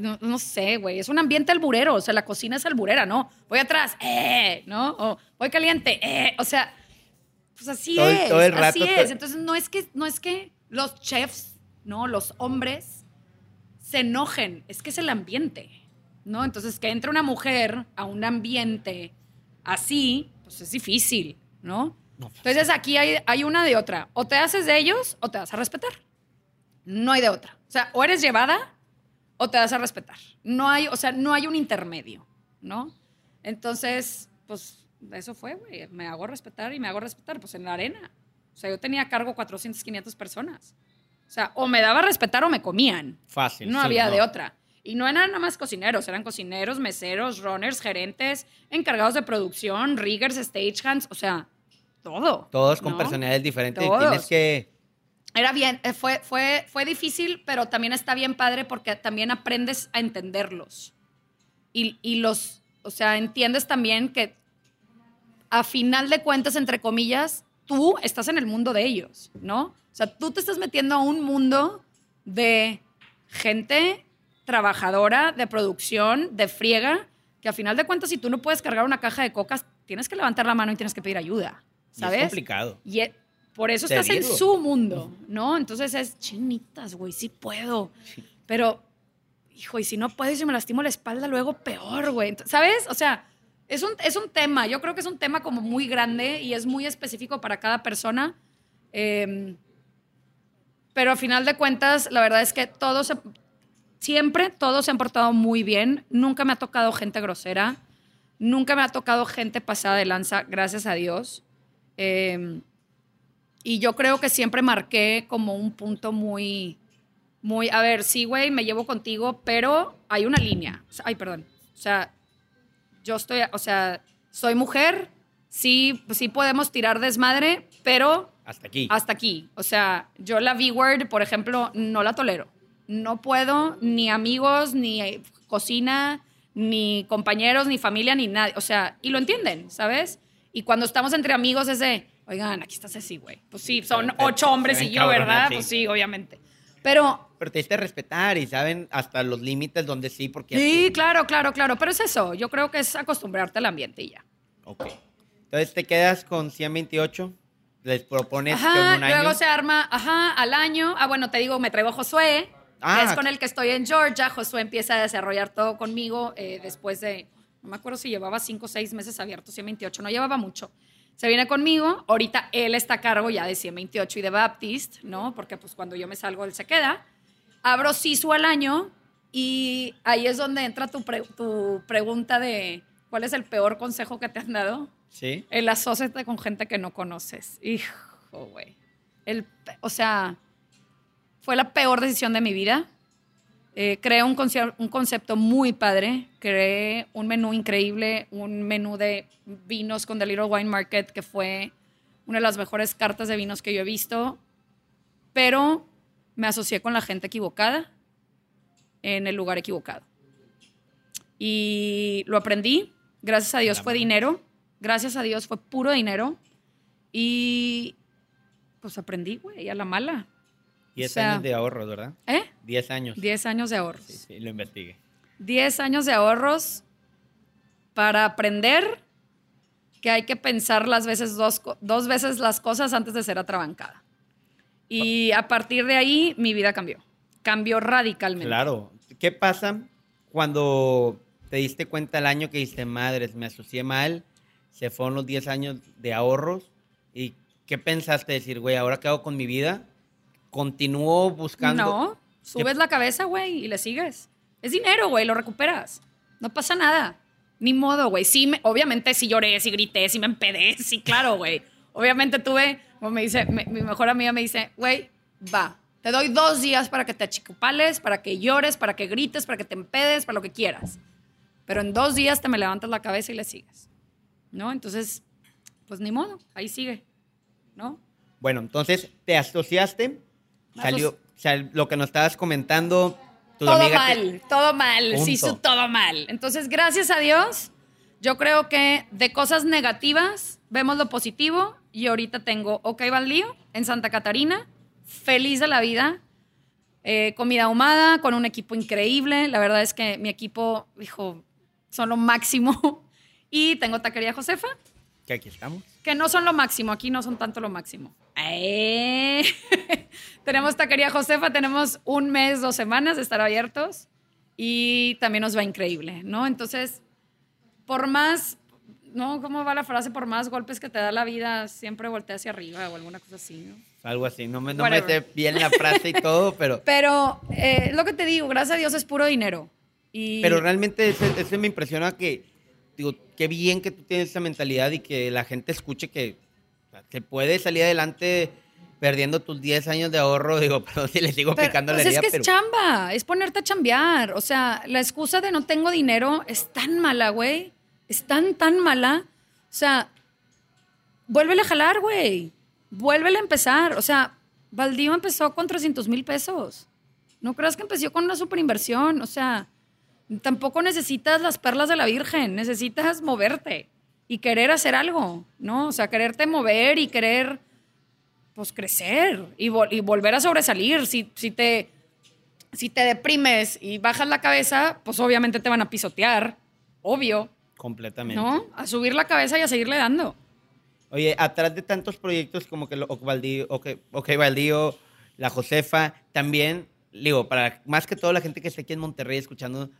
no, no sé, güey, es un ambiente alburero, o sea, la cocina es alburera, ¿no? Voy atrás, eh, ¿no? O voy caliente, eh, o sea, pues así Todo es, todo el así rato es. te- Entonces, no es que, no es que los chefs, ¿no? Los hombres se enojen, es que es el ambiente, ¿no? Entonces, que entre una mujer a un ambiente así, pues es difícil, ¿no? No, Entonces, aquí hay, hay una de otra. O te haces de ellos o te vas a respetar. No hay de otra. O sea, o eres llevada o te vas a respetar. No hay, o sea, no hay un intermedio, ¿no? Entonces, pues eso fue, güey. Me hago respetar y me hago respetar, pues en la arena. O sea, yo tenía a cargo 400, 500 personas. O sea, o me daba a respetar o me comían. Fácil. No sí, había no. de otra. Y no eran nada más cocineros, eran cocineros, meseros, runners, gerentes, encargados de producción, riggers, stagehands, o sea, todo. Todos con ¿no? personalidades diferentes y Todos. tienes que... Era bien, eh, fue, fue, fue difícil, pero también está bien padre porque también aprendes a entenderlos. Y, y los, o sea, entiendes también que a final de cuentas, entre comillas, tú estás en el mundo de ellos, ¿no? O sea, tú te estás metiendo a un mundo de gente trabajadora, de producción, de friega, que a final de cuentas, si tú no puedes cargar una caja de cocas, tienes que levantar la mano y tienes que pedir ayuda, y ¿sabes? es complicado. Y e- por eso estás en su mundo, ¿no? Entonces es chinitas, güey, sí puedo. Pero, hijo, y si no puedo y si me lastimo la espalda, luego peor, güey. ¿Sabes? O sea, es un, es un tema. Yo creo que es un tema como muy grande y es muy específico para cada persona. Eh, pero a final de cuentas, la verdad es que todos, siempre todos se han portado muy bien. Nunca me ha tocado gente grosera. Nunca me ha tocado gente pasada de lanza, gracias a Dios. Eh, y yo creo que siempre marqué como un punto muy, muy, a ver, sí, güey, me llevo contigo, pero hay una línea. Ay, perdón. O sea, yo estoy, o sea, soy mujer, sí, sí podemos tirar desmadre, pero Hasta aquí. hasta aquí. O sea, yo la V-word, por ejemplo, no la tolero. No puedo, ni amigos, ni cocina, ni compañeros, ni familia, ni nadie. O sea, y lo entienden, ¿sabes? Y cuando estamos entre amigos es de, oigan, aquí estás así, güey. Pues sí, son ocho hombres y yo, ¿verdad? Pues sí, obviamente. Pero Pero te diste respetar y saben hasta los límites donde sí, porque... sí, claro, claro, claro. Pero es eso. Yo creo que es acostumbrarte al ambiente y ya. Ok. Entonces te quedas con 128, les propones que Ajá, en un año... luego se arma, ajá, al año. Ah, bueno, te digo, me traigo a Josué, Ah, que es con el que estoy en Georgia. Josué empieza a desarrollar todo conmigo eh, después de, no me acuerdo si llevaba cinco o seis meses abierto 128, no llevaba mucho. Se viene conmigo, ahorita él está a cargo ya de 128 y de Baptist, ¿no? Porque pues cuando yo me salgo, él se queda. Abro Sisu al año y ahí es donde entra tu, pre- tu pregunta de cuál es el peor consejo que te han dado. Sí. El asóciate con gente que no conoces. Hijo, güey. O sea, fue la peor decisión de mi vida. Eh, creé un, un concepto muy padre. Creé un menú increíble, un menú de vinos con The Little Wine Market que fue una de las mejores cartas de vinos que yo he visto. Pero me asocié con la gente equivocada en el lugar equivocado. Y lo aprendí. Gracias a Dios fue dinero. Gracias a Dios fue puro dinero. Y pues aprendí, güey, a la mala. 10 O sea- años de ahorros, ¿verdad? ¿Eh? 10 años. 10 años de ahorros. Sí, sí, lo investigué. 10 años de ahorros para aprender que hay que pensar las veces dos, dos veces las cosas antes de ser atrabancada. Y a partir de ahí mi vida cambió. Cambió radicalmente. Claro. ¿Qué pasa cuando te diste cuenta el año que dijiste, madres, me asocié mal, se fueron los 10 años de ahorros? ¿Y qué pensaste decir, güey, ahora qué hago con mi vida? ¿Continúo buscando? No, subes la cabeza, güey, y le sigues. Es dinero, güey, lo recuperas. No pasa nada. Ni modo, güey. Sí, me- obviamente sí lloré, sí grité, sí me empedé, sí, claro, güey. Obviamente tuve, como me dice, me- mi mejor amiga me dice, güey, va, te doy dos días para que te achicopales, para que llores, para que grites, para que te empedes, para lo que quieras. Pero en dos días te me levantas la cabeza y le sigues. ¿No? Entonces, pues ni modo, ahí sigue. ¿No? Bueno, entonces te asociaste, salió, asoci- sal- lo que nos estabas comentando, tu todo amiga mal, todo mal, se Punto. hizo todo mal. Entonces, gracias a Dios, yo creo que de cosas negativas vemos lo positivo y ahorita tengo OK Baldío en Santa Catarina, feliz de la vida, eh, comida ahumada, con un equipo increíble. La verdad es que mi equipo, dijo, son lo máximo. Y tengo Taquería Josefa, que aquí estamos. que no son lo máximo, aquí no son tanto lo máximo. ¡Eh! tenemos Taquería Josefa, tenemos un mes, dos semanas de estar abiertos y también nos va increíble, ¿no? Entonces, por más, ¿no? ¿Cómo va la frase? Por más golpes que te da la vida, siempre voltea hacia arriba o alguna cosa así, ¿no? Algo así, no me, no me sé bien la frase y todo, pero, Pero eh, lo que te digo, gracias a Dios es puro dinero. Y pero realmente eso, eso me impresiona que, digo, qué bien que tú tienes esa mentalidad y que la gente escuche que, que puedes salir adelante perdiendo tus 10 años de ahorro, digo, perdón si le sigo Pero, picando la pues herida, es que pero... es chamba, es ponerte a chambear. O sea, la excusa de no tengo dinero es tan mala, güey. Es tan, tan mala. O sea, vuélvele a jalar, güey. Vuélvele a empezar. O sea, Baldío empezó con 300 mil pesos. No creas que empezó con una super inversión. O sea, tampoco necesitas las perlas de la Virgen. Necesitas moverte y querer hacer algo, ¿no? O sea, quererte mover y querer pues crecer y, vol- y volver a sobresalir. Si, si, te, si te deprimes y bajas la cabeza, pues obviamente te van a pisotear, obvio, Completamente. ¿no? A subir la cabeza y a seguirle dando. Oye, atrás de tantos proyectos como que Ok Baldío, OK, OK Baldío, La Josefa, también, digo, para más que todo la gente que esté aquí en Monterrey escuchando,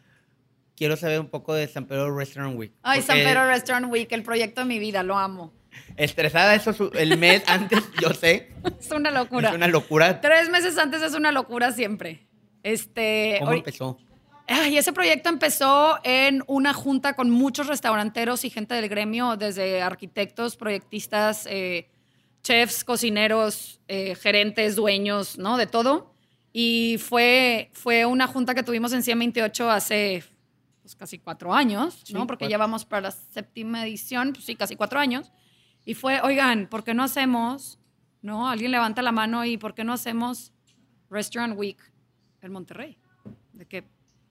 quiero saber un poco de San Pedro Restaurant Week. Ay, San Pedro Restaurant Week, el proyecto de mi vida, lo amo. Estresada eso el mes antes, yo sé. Es una locura. Es una locura. Tres meses antes es una locura siempre. Este, ¿Cómo empezó? Ay, ese proyecto empezó en una junta con muchos restauranteros y gente del gremio, desde arquitectos, proyectistas, eh, chefs, cocineros, eh, gerentes, dueños, ¿no? De todo. Y fue, fue una junta que tuvimos en 128 hace pues, casi cuatro años, Sí, ¿no? Porque cuatro. ya vamos para la séptima edición, pues sí, casi cuatro años. Y fue, oigan, ¿por qué no hacemos, no? Alguien levanta la mano y ¿por qué no hacemos Restaurant Week en Monterrey? De que,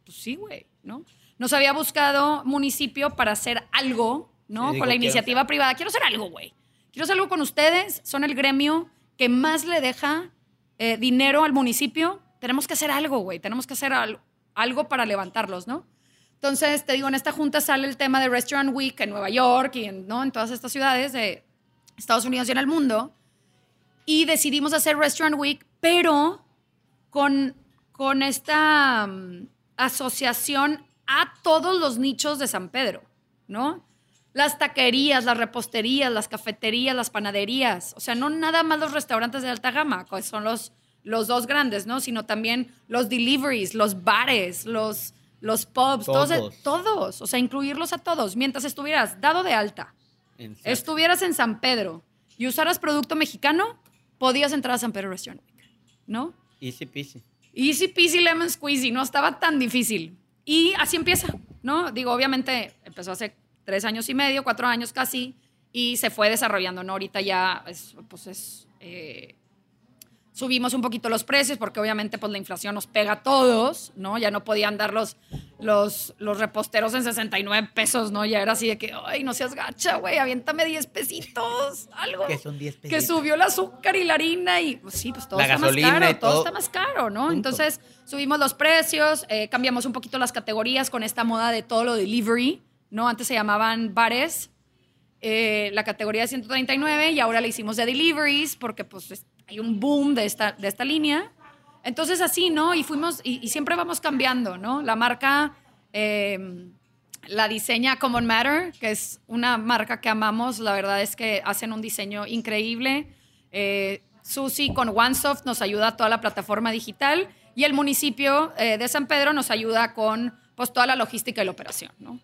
pues sí, güey, ¿no? Nos había buscado municipio para hacer algo, ¿no? Sí, con la iniciativa privada. Quiero hacer algo, güey. Quiero hacer algo con ustedes. Son el gremio que más le deja eh, dinero al municipio. Tenemos que hacer algo, güey. Tenemos que hacer al- algo para levantarlos, ¿no? Entonces, te digo, en esta junta sale el tema de Restaurant Week en Nueva York y en, ¿no? en todas estas ciudades de Estados Unidos y en el mundo. Y decidimos hacer Restaurant Week, pero con, con esta mm, asociación a todos los nichos de San Pedro, ¿no? Las taquerías, las reposterías, las cafeterías, las panaderías. O sea, no nada más los restaurantes de alta gama, que son los, los dos grandes, ¿no? Sino también los deliveries, los bares, los, los pubs, todos. Todos. todos. O sea, incluirlos a todos. Mientras estuvieras dado de alta, Estuvieras en San Pedro y usaras producto mexicano, podías entrar a San Pedro Restaurant Week, ¿no? Easy peasy. Easy peasy lemon squeezy, no estaba tan difícil. Y así empieza, ¿no? Digo, obviamente empezó hace tres años y medio, cuatro años casi, y se fue desarrollando, ¿no? Ahorita ya, es, pues es... eh, subimos un poquito los precios porque obviamente pues la inflación nos pega a todos, ¿no? Ya no podían dar los, los, los reposteros en 69 pesos, ¿no? Ya era así de que, ay, no seas gacha, güey, aviéntame 10 pesitos, algo. Que son 10 Que pesitos. subió el azúcar y la harina y pues sí, pues todo La está gasolina más caro, todo. todo. está más caro, ¿no? Punto. Entonces subimos los precios, eh, cambiamos un poquito las categorías con esta moda de todo lo delivery, ¿no? Antes se llamaban bares, eh, la categoría de 139 y ahora le hicimos de deliveries porque pues hay un boom de esta, de esta línea. Entonces así, ¿no? Y fuimos, y, siempre vamos cambiando, ¿no? La marca eh, la diseña Common Matter, que es una marca que amamos. La verdad es que hacen un diseño increíble. Eh, Susi con OneSoft nos ayuda a toda la plataforma digital y el municipio eh, de San Pedro nos ayuda con pues, toda la logística y la operación, ¿no?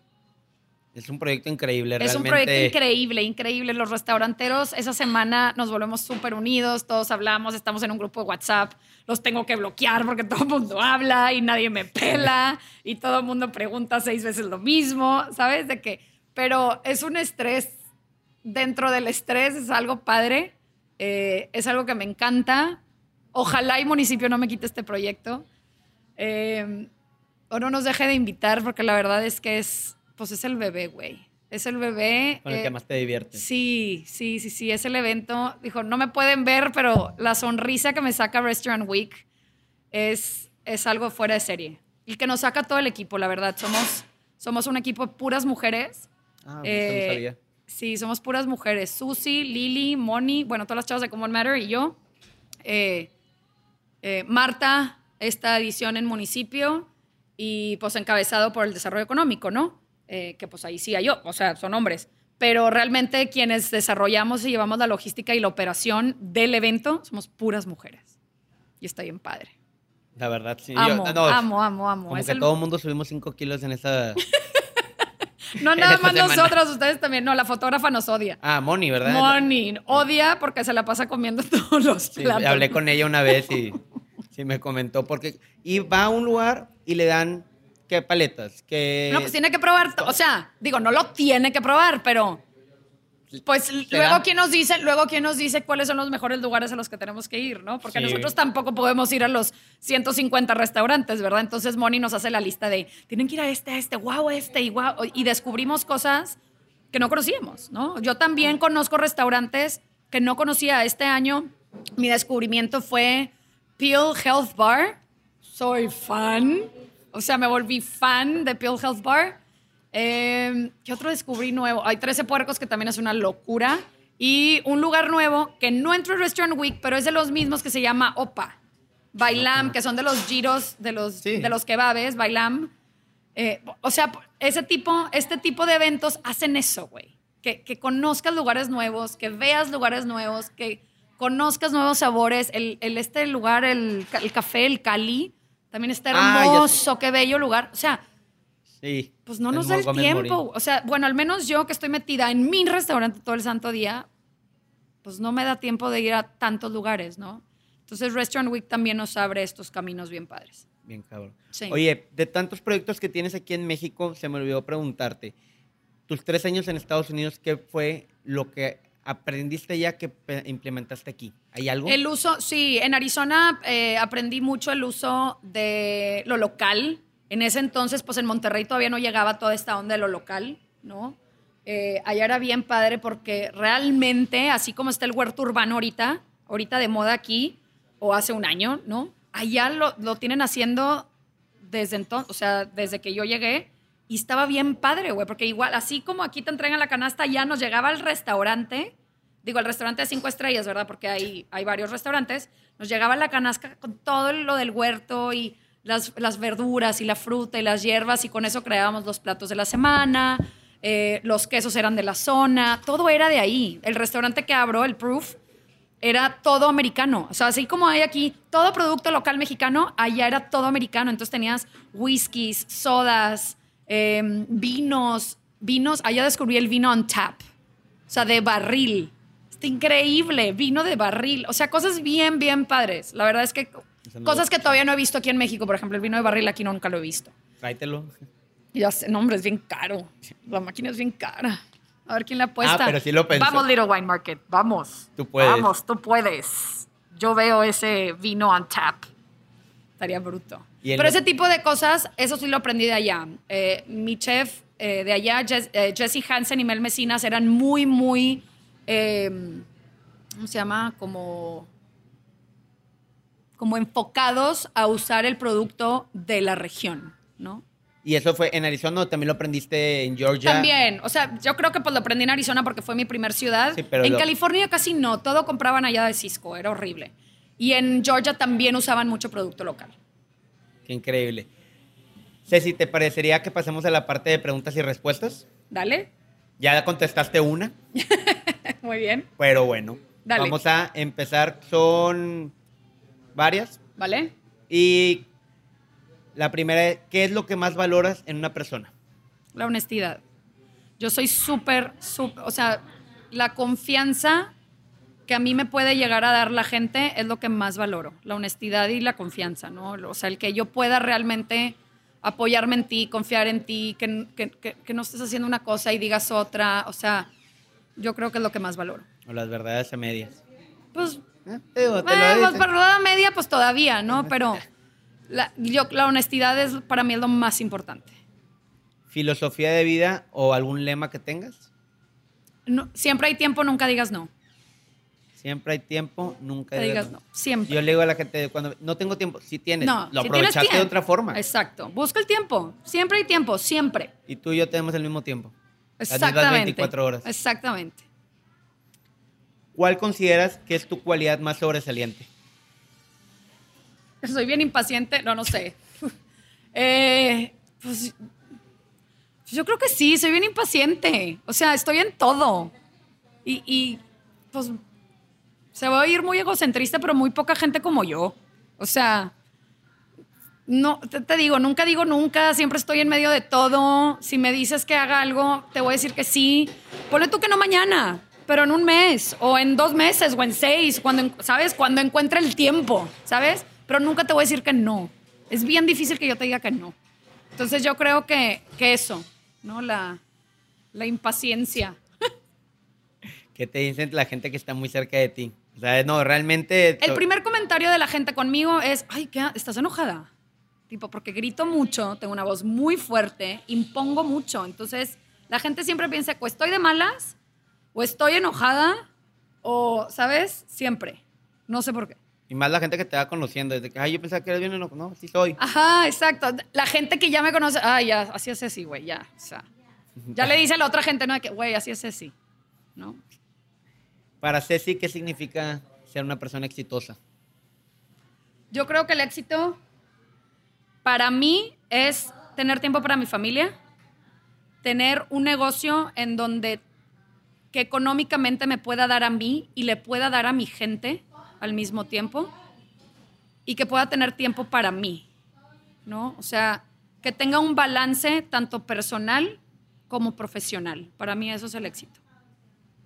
Es un proyecto increíble, Es un proyecto increíble, increíble. Los restauranteros, esa semana nos volvemos súper unidos, todos hablamos, estamos en un grupo de WhatsApp, los tengo que bloquear porque todo el mundo habla y nadie me pela y todo el mundo pregunta seis veces lo mismo, ¿sabes? De que, pero es un estrés, dentro del estrés es algo padre, eh, es algo que me encanta. Ojalá y municipio no me quite este proyecto. Eh, o no nos deje de invitar porque la verdad es que es pues es el bebé, güey. Es el bebé. Con el que eh, más te divierte. Sí, sí, sí, sí. Es el evento. Dijo, no me pueden ver, pero la sonrisa que me saca Restaurant Week es, es algo fuera de serie. Y que nos saca todo el equipo, la verdad. Somos, somos un equipo de puras mujeres. Ah, eh, sabía. Sí, somos puras mujeres. Susi, Lili, Moni, bueno, todas las chavas de Common Matter y yo. Eh, Marta, esta edición en municipio y pues encabezado por el desarrollo económico, ¿no? Eh, que pues ahí sí hay yo, o sea, son hombres. Pero realmente quienes desarrollamos y llevamos la logística y la operación del evento somos puras mujeres. Y está bien padre. La verdad, sí. Amo, amo, amo, amo. Como que todo el mundo subimos 5 kilos en esa... no nada más nosotros, ustedes también. No, la fotógrafa nos odia. Ah, Moni, ¿verdad? Moni, odia porque se la pasa comiendo todos los sí, Hablé con ella una vez y sí me comentó porque... Y va a un lugar y le dan ¿Qué paletas? ¿Qué... No, pues tiene que probar, o sea, digo, no lo tiene que probar, pero pues luego quién nos dice, luego quién nos dice cuáles son los mejores lugares a los que tenemos que ir, ¿no? Porque nosotros tampoco podemos ir a los 150 restaurantes, ¿verdad? Entonces Moni nos hace la lista de tienen que ir a este, a este, wow, este y wow y descubrimos cosas que no conocíamos, ¿no? Yo también conozco restaurantes que no conocía este año. Mi descubrimiento fue Peel Health Bar. Soy fan. O sea, me volví fan de Peel Health Bar. Em, ¿Qué otro descubrí nuevo? Hay 13 puercos, que también es una locura. Y un lugar nuevo que no entró en Restaurant Week, pero es de los mismos que se llama Opa. Bailam, que son de los giros, de los, de los kebabes, Bailam. Eh, o sea, ese tipo, este tipo de eventos hacen eso, güey. Que, que, conozcas lugares nuevos, que veas lugares nuevos, que conozcas nuevos sabores. El, el este lugar, el, el café, el Cali, también está ah, hermoso, qué bello lugar. O sea, sí, pues no nos da el tiempo. O sea, bueno, al menos yo que estoy metida en mi restaurante todo el santo día, pues no me da tiempo de ir a tantos lugares, ¿no? Entonces Restaurant Week también nos abre estos caminos bien padres. Bien cabrón. Oye, de tantos proyectos que tienes aquí en México, se me olvidó preguntarte, tus tres años en Estados Unidos, ¿qué fue lo que aprendiste ya que implementaste aquí? ¿Hay algo? El uso, sí, en Arizona eh, aprendí mucho el uso de lo local. En ese entonces, pues en Monterrey todavía no llegaba toda esta onda de lo local, ¿no? Eh, allá era bien padre porque realmente, así como está el huerto urbano ahorita, ahorita de moda aquí, o hace un año, ¿no? Allá lo, lo tienen haciendo desde entonces, o sea, desde que yo llegué, y estaba bien padre, güey, porque igual, así como aquí te entregan la canasta, ya nos llegaba al restaurante, digo, el restaurante de cinco estrellas, ¿verdad? Porque hay, hay varios restaurantes, nos llegaba la canasta con todo lo del huerto y las, las verduras y la fruta y las hierbas y con eso creábamos los platos de la semana, eh, los quesos eran de la zona, todo era de ahí. El restaurante que abro, el Proof, era todo americano. O sea, así como hay aquí todo producto local mexicano, allá era todo americano. Entonces tenías whiskies, sodas, Em, vinos, vinos, allá descubrí el vino on tap, o sea, de barril. Está increíble, vino de barril, o sea, cosas bien, bien padres. La verdad es que cosas que todavía no he visto aquí en México, por ejemplo, el vino de barril aquí nunca lo he visto. Tráetelo. Ya sé, no, hombre, es bien caro. La máquina es bien cara. A ver quién le apuesta. Ah, pero sí lo pensó. Vamos, Little Wine Market, vamos. Tú puedes. Vamos, tú puedes. Yo veo ese vino on tap. Estaría bruto. Pero ese tipo de cosas, eso sí lo aprendí de allá. Eh, mi chef eh, de allá, eh, Jesse Hansen y Mel Mesinas, eran muy, muy, em, ¿cómo se llama? Como, como enfocados a usar el producto de la región, ¿no? ¿Y eso fue en Arizona o también lo aprendiste en Georgia? También, o sea, yo creo que pues lo aprendí en Arizona porque fue mi primer ciudad. Sí, pero en lo- California casi no, todo compraban allá de Cisco, era horrible. Y en Georgia también usaban mucho producto local. Qué increíble. Ceci, ¿te parecería que pasemos a la parte de preguntas y respuestas? Dale. Ya contestaste una, Muy bien. pero bueno. Dale. Vamos a empezar. Son varias. ¿Vale? Y la primera es, ¿qué es lo que más valoras en una persona? La honestidad. Yo soy súper, súper, o sea, la confianza que a mí me puede llegar a dar la gente es lo que más valoro, la honestidad y la confianza, ¿no? O sea, el que yo pueda realmente apoyarme en ti, confiar en ti, que, que- que- que no estés haciendo una cosa y digas otra, o sea, yo creo que es lo que más valoro. O las verdades a medias. Pues, ¿Eh? Digo, te eh, lo pues para la media, pues todavía, ¿no? Pero la, yo, la honestidad es para mí es lo más importante. ¿Filosofía de vida o algún lema que tengas? No- siempre hay tiempo, nunca digas no. Siempre hay tiempo, nunca Te digas digas no, siempre. Yo le digo a la gente, cuando no tengo tiempo, sí tienes, No, lo si tienes aprovechaste de tiempo. otra forma. Exacto. Busca el tiempo. Siempre hay tiempo, siempre. Y tú y yo tenemos el mismo tiempo. Las mismas Exactamente. 24 horas. Exactamente. ¿Cuál consideras que es tu cualidad más sobresaliente? Soy bien impaciente. No, no sé. Eh, pues yo creo que sí, soy bien impaciente. O sea, estoy en todo. Y, y, pues se va a oír muy egocentrista, pero muy poca gente como yo. O sea, no, te, digo, nunca digo nunca, siempre estoy en medio de todo. Si me dices que haga algo, te voy a decir que sí. Ponle tú que no mañana, pero en un mes, o en dos meses, o en seis, cuando, ¿sabes? Cuando encuentre el tiempo, ¿sabes? Pero nunca te voy a decir que no. Es bien difícil que yo te diga que no. Entonces yo creo que, que eso, ¿no? La, la impaciencia. ¿Qué te dicen la gente que está muy cerca de ti? Sea, no, realmente... El primer comentario de la gente conmigo es, ay, ¿qué? ¿Estás enojada? Tipo, porque grito mucho, tengo una voz muy fuerte, impongo mucho. Entonces, la gente siempre piensa, o estoy de malas, o estoy enojada, o, ¿sabes? Siempre. No sé por qué. Y más la gente que te va conociendo, desde que, ay, yo pensaba que eres bien enojado. No, sí soy. Ajá, exacto. La gente que ya me conoce, ay, ya, así es Ceci, güey, ya. O sea, ya le dice a la otra gente, no, de que, güey, así es Ceci, ¿no? Para Ceci, ¿qué significa ser una persona exitosa? Yo creo que el éxito para mí es tener tiempo para mi familia, tener un negocio en donde que económicamente me pueda dar a mí y le pueda dar a mi gente al mismo tiempo y que pueda tener tiempo para mí, ¿no? O sea, que tenga un balance tanto personal como profesional. Para mí eso es el éxito,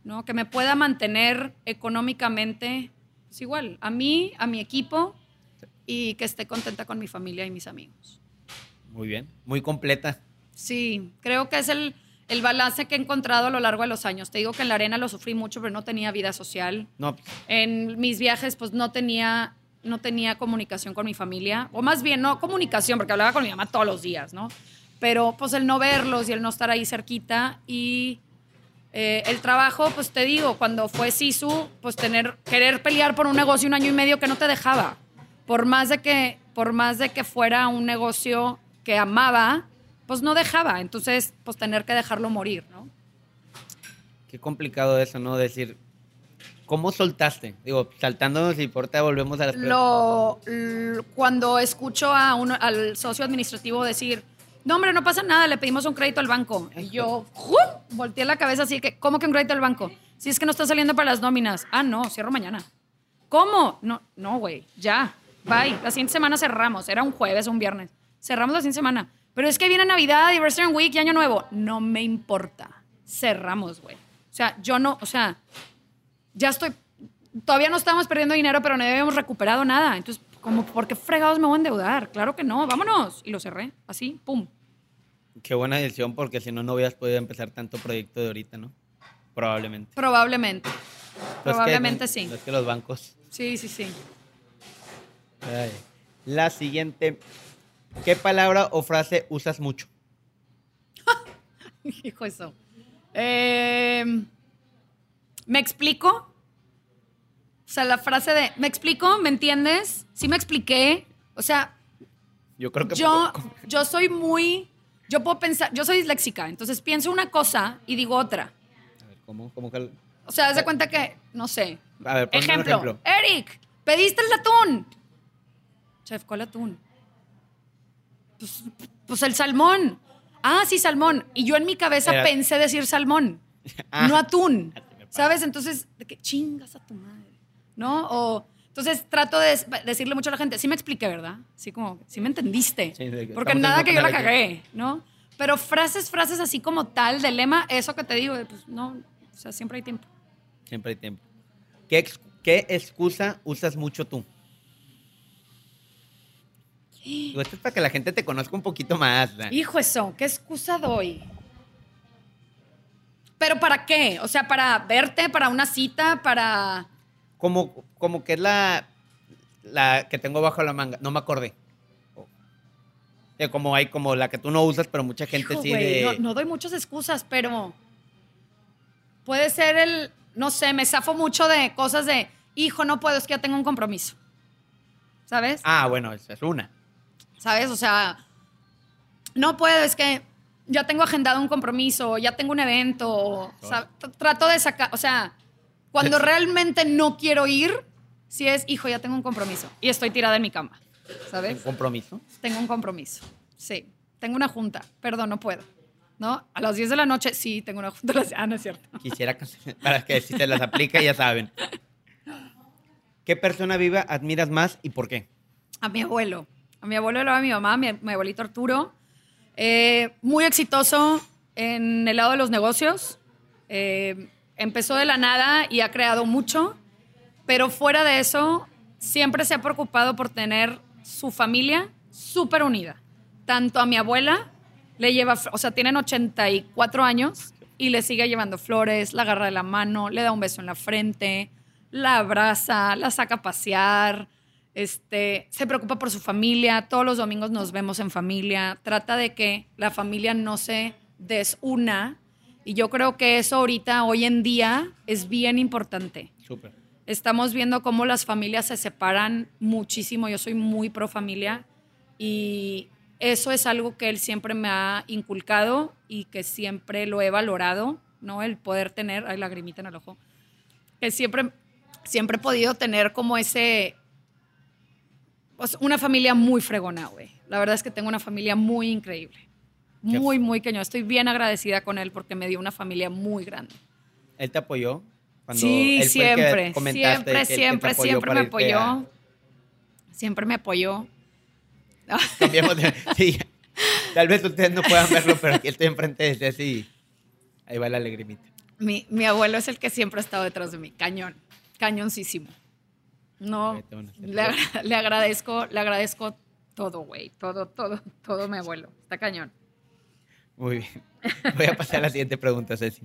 ¿no? Que me pueda mantener económicamente, pues igual, a mí, a mi equipo y que esté contenta con mi familia y mis amigos. Muy bien. Muy completa. Sí, creo que es el, el balance que he encontrado a lo largo de los años. Te digo que en la arena lo sufrí mucho, pero no tenía vida social. No, En mis viajes, pues no tenía, no tenía comunicación con mi familia, o más bien no comunicación, porque hablaba con mi mamá todos los días, ¿no? Pero pues el no verlos y el no estar ahí cerquita y eh, el trabajo, pues te digo, cuando fue Sisu, pues tener, querer pelear por un negocio un año y medio que no te dejaba. Por más de que, por más de que fuera un negocio que amaba, pues no dejaba. Entonces, pues tener que dejarlo morir, ¿no? qué complicado eso, ¿no? Decir, ¿cómo soltaste? Digo, saltándonos y por volvemos a las lo, cuando escucho a uno, al socio administrativo decir, no, hombre, no pasa nada, le pedimos un crédito al banco. Y yo, ¡jum! volteé la cabeza así que, ¿cómo que un crédito al banco? Si es que no está saliendo para las nóminas. Ah, no, cierro mañana. ¿Cómo? No, no, güey, ya, bye. La siguiente semana cerramos. Era un jueves o un viernes. Cerramos la siguiente semana. Pero es que viene Navidad, y Western Week y Año Nuevo. No me importa. Cerramos, güey. O sea, yo no, o sea, ya estoy, todavía no estamos perdiendo dinero, pero no habíamos recuperado nada. Entonces, como, ¿por qué fregados me voy a endeudar? Claro que no, vámonos. Y lo cerré, así, pum. Qué buena decisión, porque si no, no hubieras podido empezar tanto proyecto de ahorita, ¿no? Probablemente. Probablemente. Que- Probablemente sí. Es que los bancos. Sí, sí, sí. Ay. La siguiente. ¿Qué palabra o frase usas mucho? Hijo eso. Eh, ¿Me explico? O sea, la frase de, ¿me explico? ¿Me entiendes? Sí me expliqué. O sea, Yo creo que yo, poco. yo soy muy, yo puedo pensar, yo soy disléxica, entonces pienso una cosa y digo otra. A ver, ¿cómo? ¿Cómo que...? O sea, haz de cuenta que, no sé. A ver, un ejemplo, ejemplo. Eric, pediste el atún. Chef, ¿cuál atún? Pues, pues el salmón. Ah, sí, salmón. Y yo en mi cabeza Era- pensé decir salmón, Ah. no atún. ¿Sabes? Entonces, de que chingas a tu madre. ¿No? O. Entonces trato de decirle mucho a la gente, sí me expliqué, ¿verdad? Sí, como, sí me entendiste. Sí, de Porque nada que yo la cagué, ¿no? Pero frases, frases así como tal, de lema, eso que te digo, pues no, o sea, siempre hay tiempo. Siempre hay tiempo. ¿Qué, ex- qué excusa usas mucho tú? Tú, Esto es para que la gente te conozca un poquito más. ¿verdad? Hijo eso, ¿qué excusa doy? ¿Pero para qué? O sea, para verte, para una cita, para... Como, como que es la, la que tengo bajo la manga. No me acordé. Como hay como la que tú no usas, pero mucha gente Hijo, sí de... no, no doy muchas excusas, pero puede ser el, no sé, me zafo mucho de cosas de, hijo, no puedo, es que ya tengo un compromiso. ¿Sabes? Ah, bueno, esa es una. ¿Sabes? O sea, no puedo, es que ya tengo agendado un compromiso, ya tengo un evento, o sea, tr- trato de sacar, o sea, cuando realmente no quiero ir, si es, hijo, ya tengo un compromiso y estoy tirada en mi cama, Un ¿sabes? compromiso. Tengo un compromiso, sí, tengo una junta, perdón, no puedo, ¿no? A las 10 de la noche, sí, tengo una junta, a ah, no es cierto. Quisiera que- para que si se las aplica ya saben. ¿Qué persona viva admiras más y por qué? A mi abuelo. A mi abuelo va a mi mamá, mi, mi abuelito Arturo. Eh, muy exitoso en el lado de los negocios. Eh, empezó de la nada y ha creado mucho. Pero fuera de eso, siempre se ha preocupado por tener su familia súper unida. Tanto a mi abuela, le lleva, o sea, tienen 84 años y le sigue llevando flores, la agarra de la mano, le da un beso en la frente, la abraza, la saca a pasear, este, se preocupa por su familia, todos los domingos nos vemos en familia, trata de que la familia no se desuna y yo creo que eso ahorita, hoy en día, es bien importante. Súper. Estamos viendo cómo las familias se separan muchísimo. Yo soy muy pro familia y eso es algo que él siempre me ha inculcado y que siempre lo he valorado, ¿no? El poder tener, ay, lagrimita en el ojo, que siempre, siempre he podido tener como ese, pues, una familia muy fregona, güey. La verdad es que tengo una familia muy increíble. Muy, muy cañón. Estoy bien agradecida con él porque me dio una familia muy grande. ¿Él te apoyó? Cuando Sí, él siempre, siempre, siempre, siempre me a- apoyó. Siempre me apoyó. Cambiamos de... Sí. Tal vez ustedes no puedan verlo, pero aquí estoy enfrente de Ceci y ahí va la lagrimita. Mi, mi abuelo es el que siempre ha estado detrás de mí. Cañón. Cañoncísimo. No, le, agra- le agradezco, le agradezco todo, güey. Todo, todo, todo mi abuelo. Está cañón. Muy bien. Voy a pasar a la siguiente pregunta, Ceci.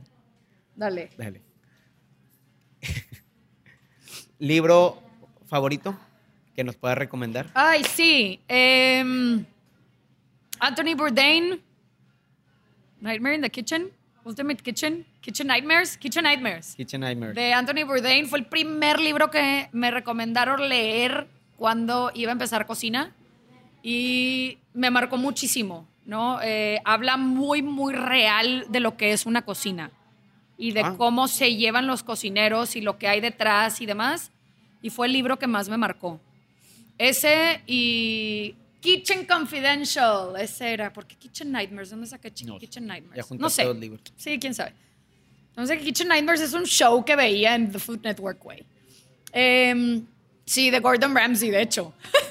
Dale. Dale. ¿Libro favorito que nos puedas recomendar? Ay, sí. em, Anthony Bourdain. Nightmare in the Kitchen. Ultimate Kitchen. Kitchen Nightmares. Kitchen Nightmares. Kitchen Nightmares. de Anthony Bourdain. Fue el primer libro que me recomendaron leer cuando iba a empezar cocina y me marcó muchísimo, ¿no? Eh, habla muy, muy real de lo que es una cocina y de Ah. cómo se llevan los cocineros y lo que hay detrás y demás. Y fue el libro que más me marcó. Ese y Kitchen Confidential, ese era, porque Kitchen Nightmares, ¿dónde saqué No sé. Kitchen Nightmares? Ya no sé. dos libros. Sí, quién sabe. Entonces, Kitchen Nightmares es un show que veía en The Food Network, güey. Em, sí, de Gordon Ramsay, de hecho.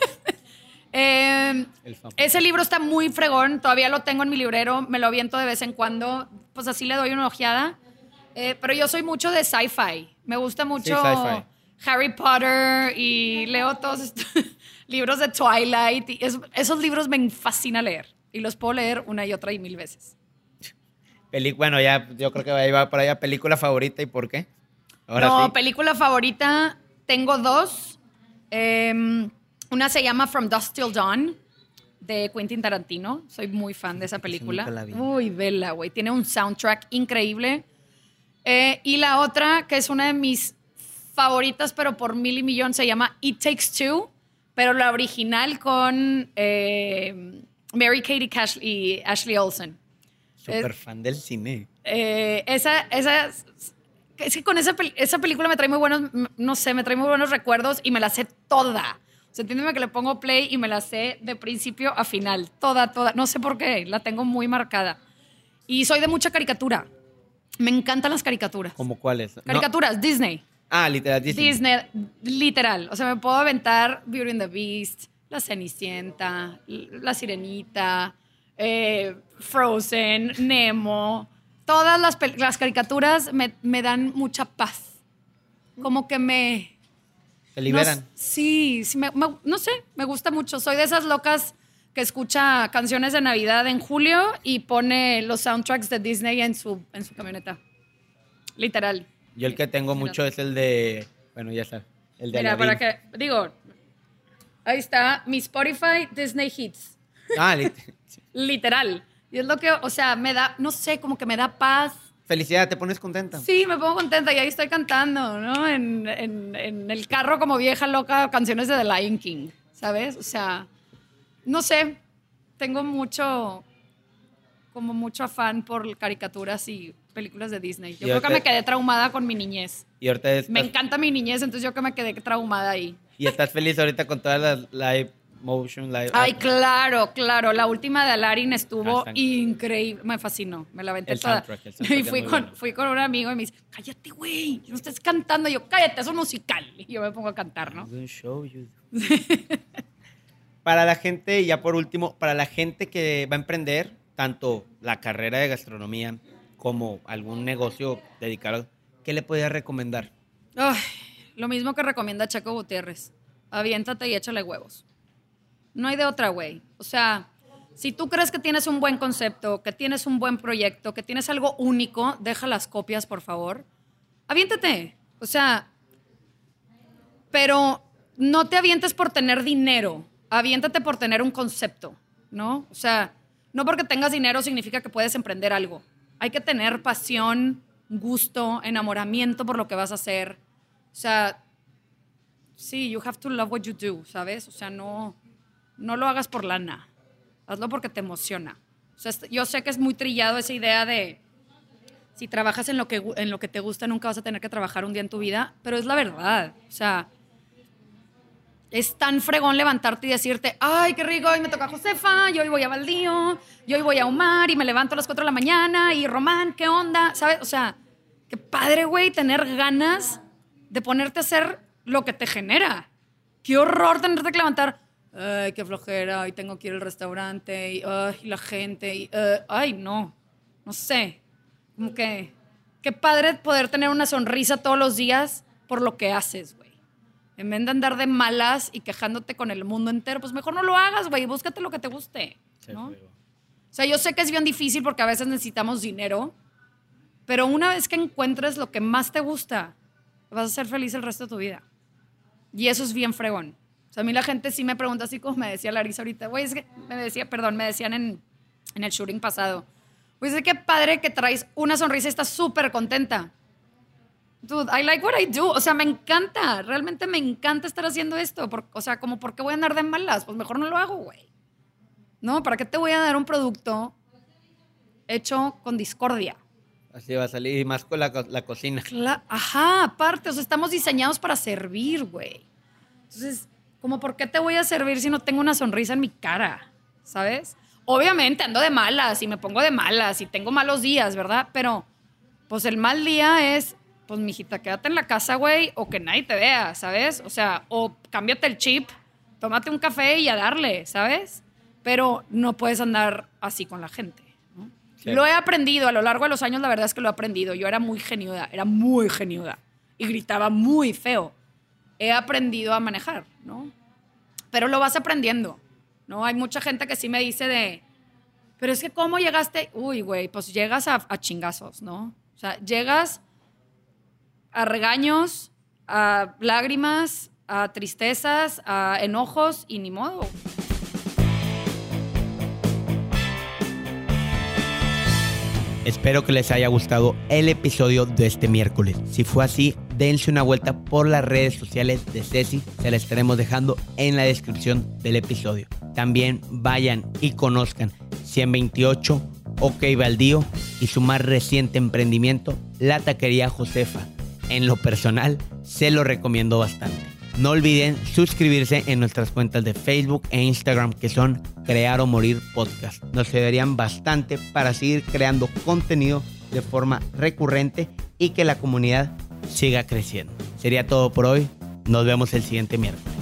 Famoso. ese libro está muy fregón, todavía lo tengo en mi librero, me lo aviento de vez en cuando, pues así le doy una ojeada. Eh, pero yo soy mucho de sci-fi, me gusta mucho sci-fi. Harry Potter y leo todos estos libros de Twilight. Y es- esos libros me fascina leer y los puedo leer una y otra y mil veces. Peli- bueno, ya yo creo que ahí va por allá película favorita y por qué. Ahora no, sí. película favorita, tengo dos. Em, una se llama From Dusk Till Dawn, de Quentin Tarantino. Soy muy fan de esa película. nunca la vi. Uy, vela, güey. Tiene un soundtrack increíble. Eh, y la otra, que es una de mis favoritas, pero por mil y millón, se llama It Takes Two, pero la original con eh, Mary Katie Cash y Ashley Olsen. Súper fan del cine. Eh, esa, esa, es que con esa, esa película me trae muy buenos, no sé, me trae muy buenos recuerdos y me la sé toda. O sea, entiéndeme que le pongo play y me la sé de principio a final. Toda, toda. No sé por qué, la tengo muy marcada. Y soy de mucha caricatura. Me encantan las caricaturas. ¿Cómo cuáles? No. Caricaturas, Disney. Ah, literal, Disney. Disney, literal. O sea, me puedo aventar Beauty and the Beast, La Cenicienta, La Sirenita, eh, Frozen, Nemo. Todas las, las caricaturas me, me dan mucha paz. Como que me... Te liberan. No, sí, sí me- me- no sé, me gusta mucho. Soy de esas locas que escucha canciones de Navidad en julio y pone los soundtracks de Disney en su, en su camioneta. Literal. Yo el que tengo mucho es el de. Bueno, ya sabes. El de Mira, Aladdin. para que, digo, ahí está mi Spotify Disney Hits, Ah, lit- literal. Y es lo que, o sea, me da, no sé, como que me da paz. Felicidad, te pones contenta. Sí, me pongo contenta y ahí estoy cantando, ¿no? En, en- en el carro como vieja loca, canciones de The Lion King, ¿sabes? O sea, no sé, tengo mucho, como mucho afán por caricaturas y películas de Disney. Yo creo que me quedé traumada con mi niñez. Y ahorita estás, Me encanta mi niñez, entonces yo que me quedé traumada ahí. y estás feliz ahorita con todas las live motion, live. Ay, claro, claro. La última de Aladdin estuvo Ah, increíble. Me fascinó. Me la aventé El toda. soundtrack, el soundtrack y fui con, bueno. fui con un amigo y me dice, cállate, güey. No estés cantando. Y yo, cállate, es un musical. Y yo me pongo a cantar, ¿no? We'll show you. para la gente, y ya por último, para la gente que va a emprender tanto la carrera de gastronomía como algún negocio dedicado, ¿qué le podrías recomendar? Ay, lo mismo que recomienda Chaco Gutiérrez. Aviéntate y échale huevos. No hay de otra, güey. O sea, si tú crees que tienes un buen concepto, que tienes un buen proyecto, que tienes algo único, deja las copias, por favor. Aviéntate. O sea, pero no te avientes por tener dinero. Aviéntate por tener un concepto, ¿no? O sea, no porque tengas dinero significa que puedes emprender algo. Hay que tener pasión, gusto, enamoramiento por lo que vas a hacer. O sea, sí, you have to love what you do, ¿sabes? O sea, no, no lo hagas por lana. Hazlo porque te emociona. Yo sé que es muy trillado esa idea de si trabajas en lo que, en lo que te gusta, nunca vas a tener que trabajar un día en tu vida, pero es la verdad. O sea, es tan fregón levantarte y decirte, ay, qué rico, hoy me toca Josefa, yo hoy voy a Baldío, yo hoy voy a Omar y me levanto a las 4 de la mañana y Román, ¿qué onda? ¿Sabes? O sea, qué padre, güey, tener ganas de ponerte a hacer lo que te genera. Qué horror tenerte que levantar, ay, qué flojera, y tengo que ir al restaurante, y ay, la gente, y, eh, ay, no, no sé. Como que, qué padre poder tener una sonrisa todos los días por lo que haces, güey. En vez de andar de malas y quejándote con el mundo entero, pues mejor no lo hagas, güey. Búscate lo que te guste, ¿no? O sea, yo sé que es bien difícil porque a veces necesitamos dinero, pero una vez que encuentres lo que más te gusta, vas a ser feliz el resto de tu vida. Y eso es bien fregón. O sea, a mí la gente sí me pregunta así como me decía Larisa ahorita, güey, es que me decía, perdón, me decían en, en el shooting pasado, güey, es que padre que traes una sonrisa y estás súper contenta. Dude, I like what I do. O sea, me encanta. Realmente me encanta estar haciendo esto. Por- o sea, como, ¿por qué voy a andar de malas? Pues mejor no lo hago, güey. ¿No? ¿Para qué te voy a dar un producto hecho con discordia? Así va a salir, y más con la, la cocina. Ajá, aparte, o sea, estamos diseñados para servir, güey. Entonces, como por qué te voy a servir si no tengo una sonrisa en mi cara? ¿Sabes? Obviamente ando de malas y me pongo de malas y tengo malos días, ¿verdad? Pero, pues el mal día es, pues, mijita, quédate en la casa, güey, o que nadie te vea, ¿sabes? O sea, o cámbiate el chip, tómate un café y a darle, ¿sabes? Pero no puedes andar así con la gente. ¿no? Sí. Lo he aprendido a lo largo de los años, la verdad es que lo he aprendido. Yo era muy geniuda, era muy geniuda y gritaba muy feo. He aprendido a manejar, ¿no? Pero lo vas aprendiendo, ¿no? Hay mucha gente que sí me dice de, pero es que ¿cómo llegaste? Uy, güey, pues llegas a, a chingazos, ¿no? O sea, llegas a regaños, a lágrimas, a tristezas, a enojos y ni modo. Espero que les haya gustado el episodio de este miércoles. Si fue así, dense una vuelta por las redes sociales de Ceci, se la estaremos dejando en la descripción del episodio. También vayan y conozcan 128 OK Baldío y su más reciente emprendimiento, la taquería Josefa. En lo personal, se lo recomiendo bastante. No olviden suscribirse en nuestras cuentas de Facebook e Instagram que son Crear o Morir Podcast. Nos ayudarían bastante para seguir creando contenido de forma recurrente y que la comunidad siga creciendo. Sería todo por hoy. Nos vemos el siguiente miércoles.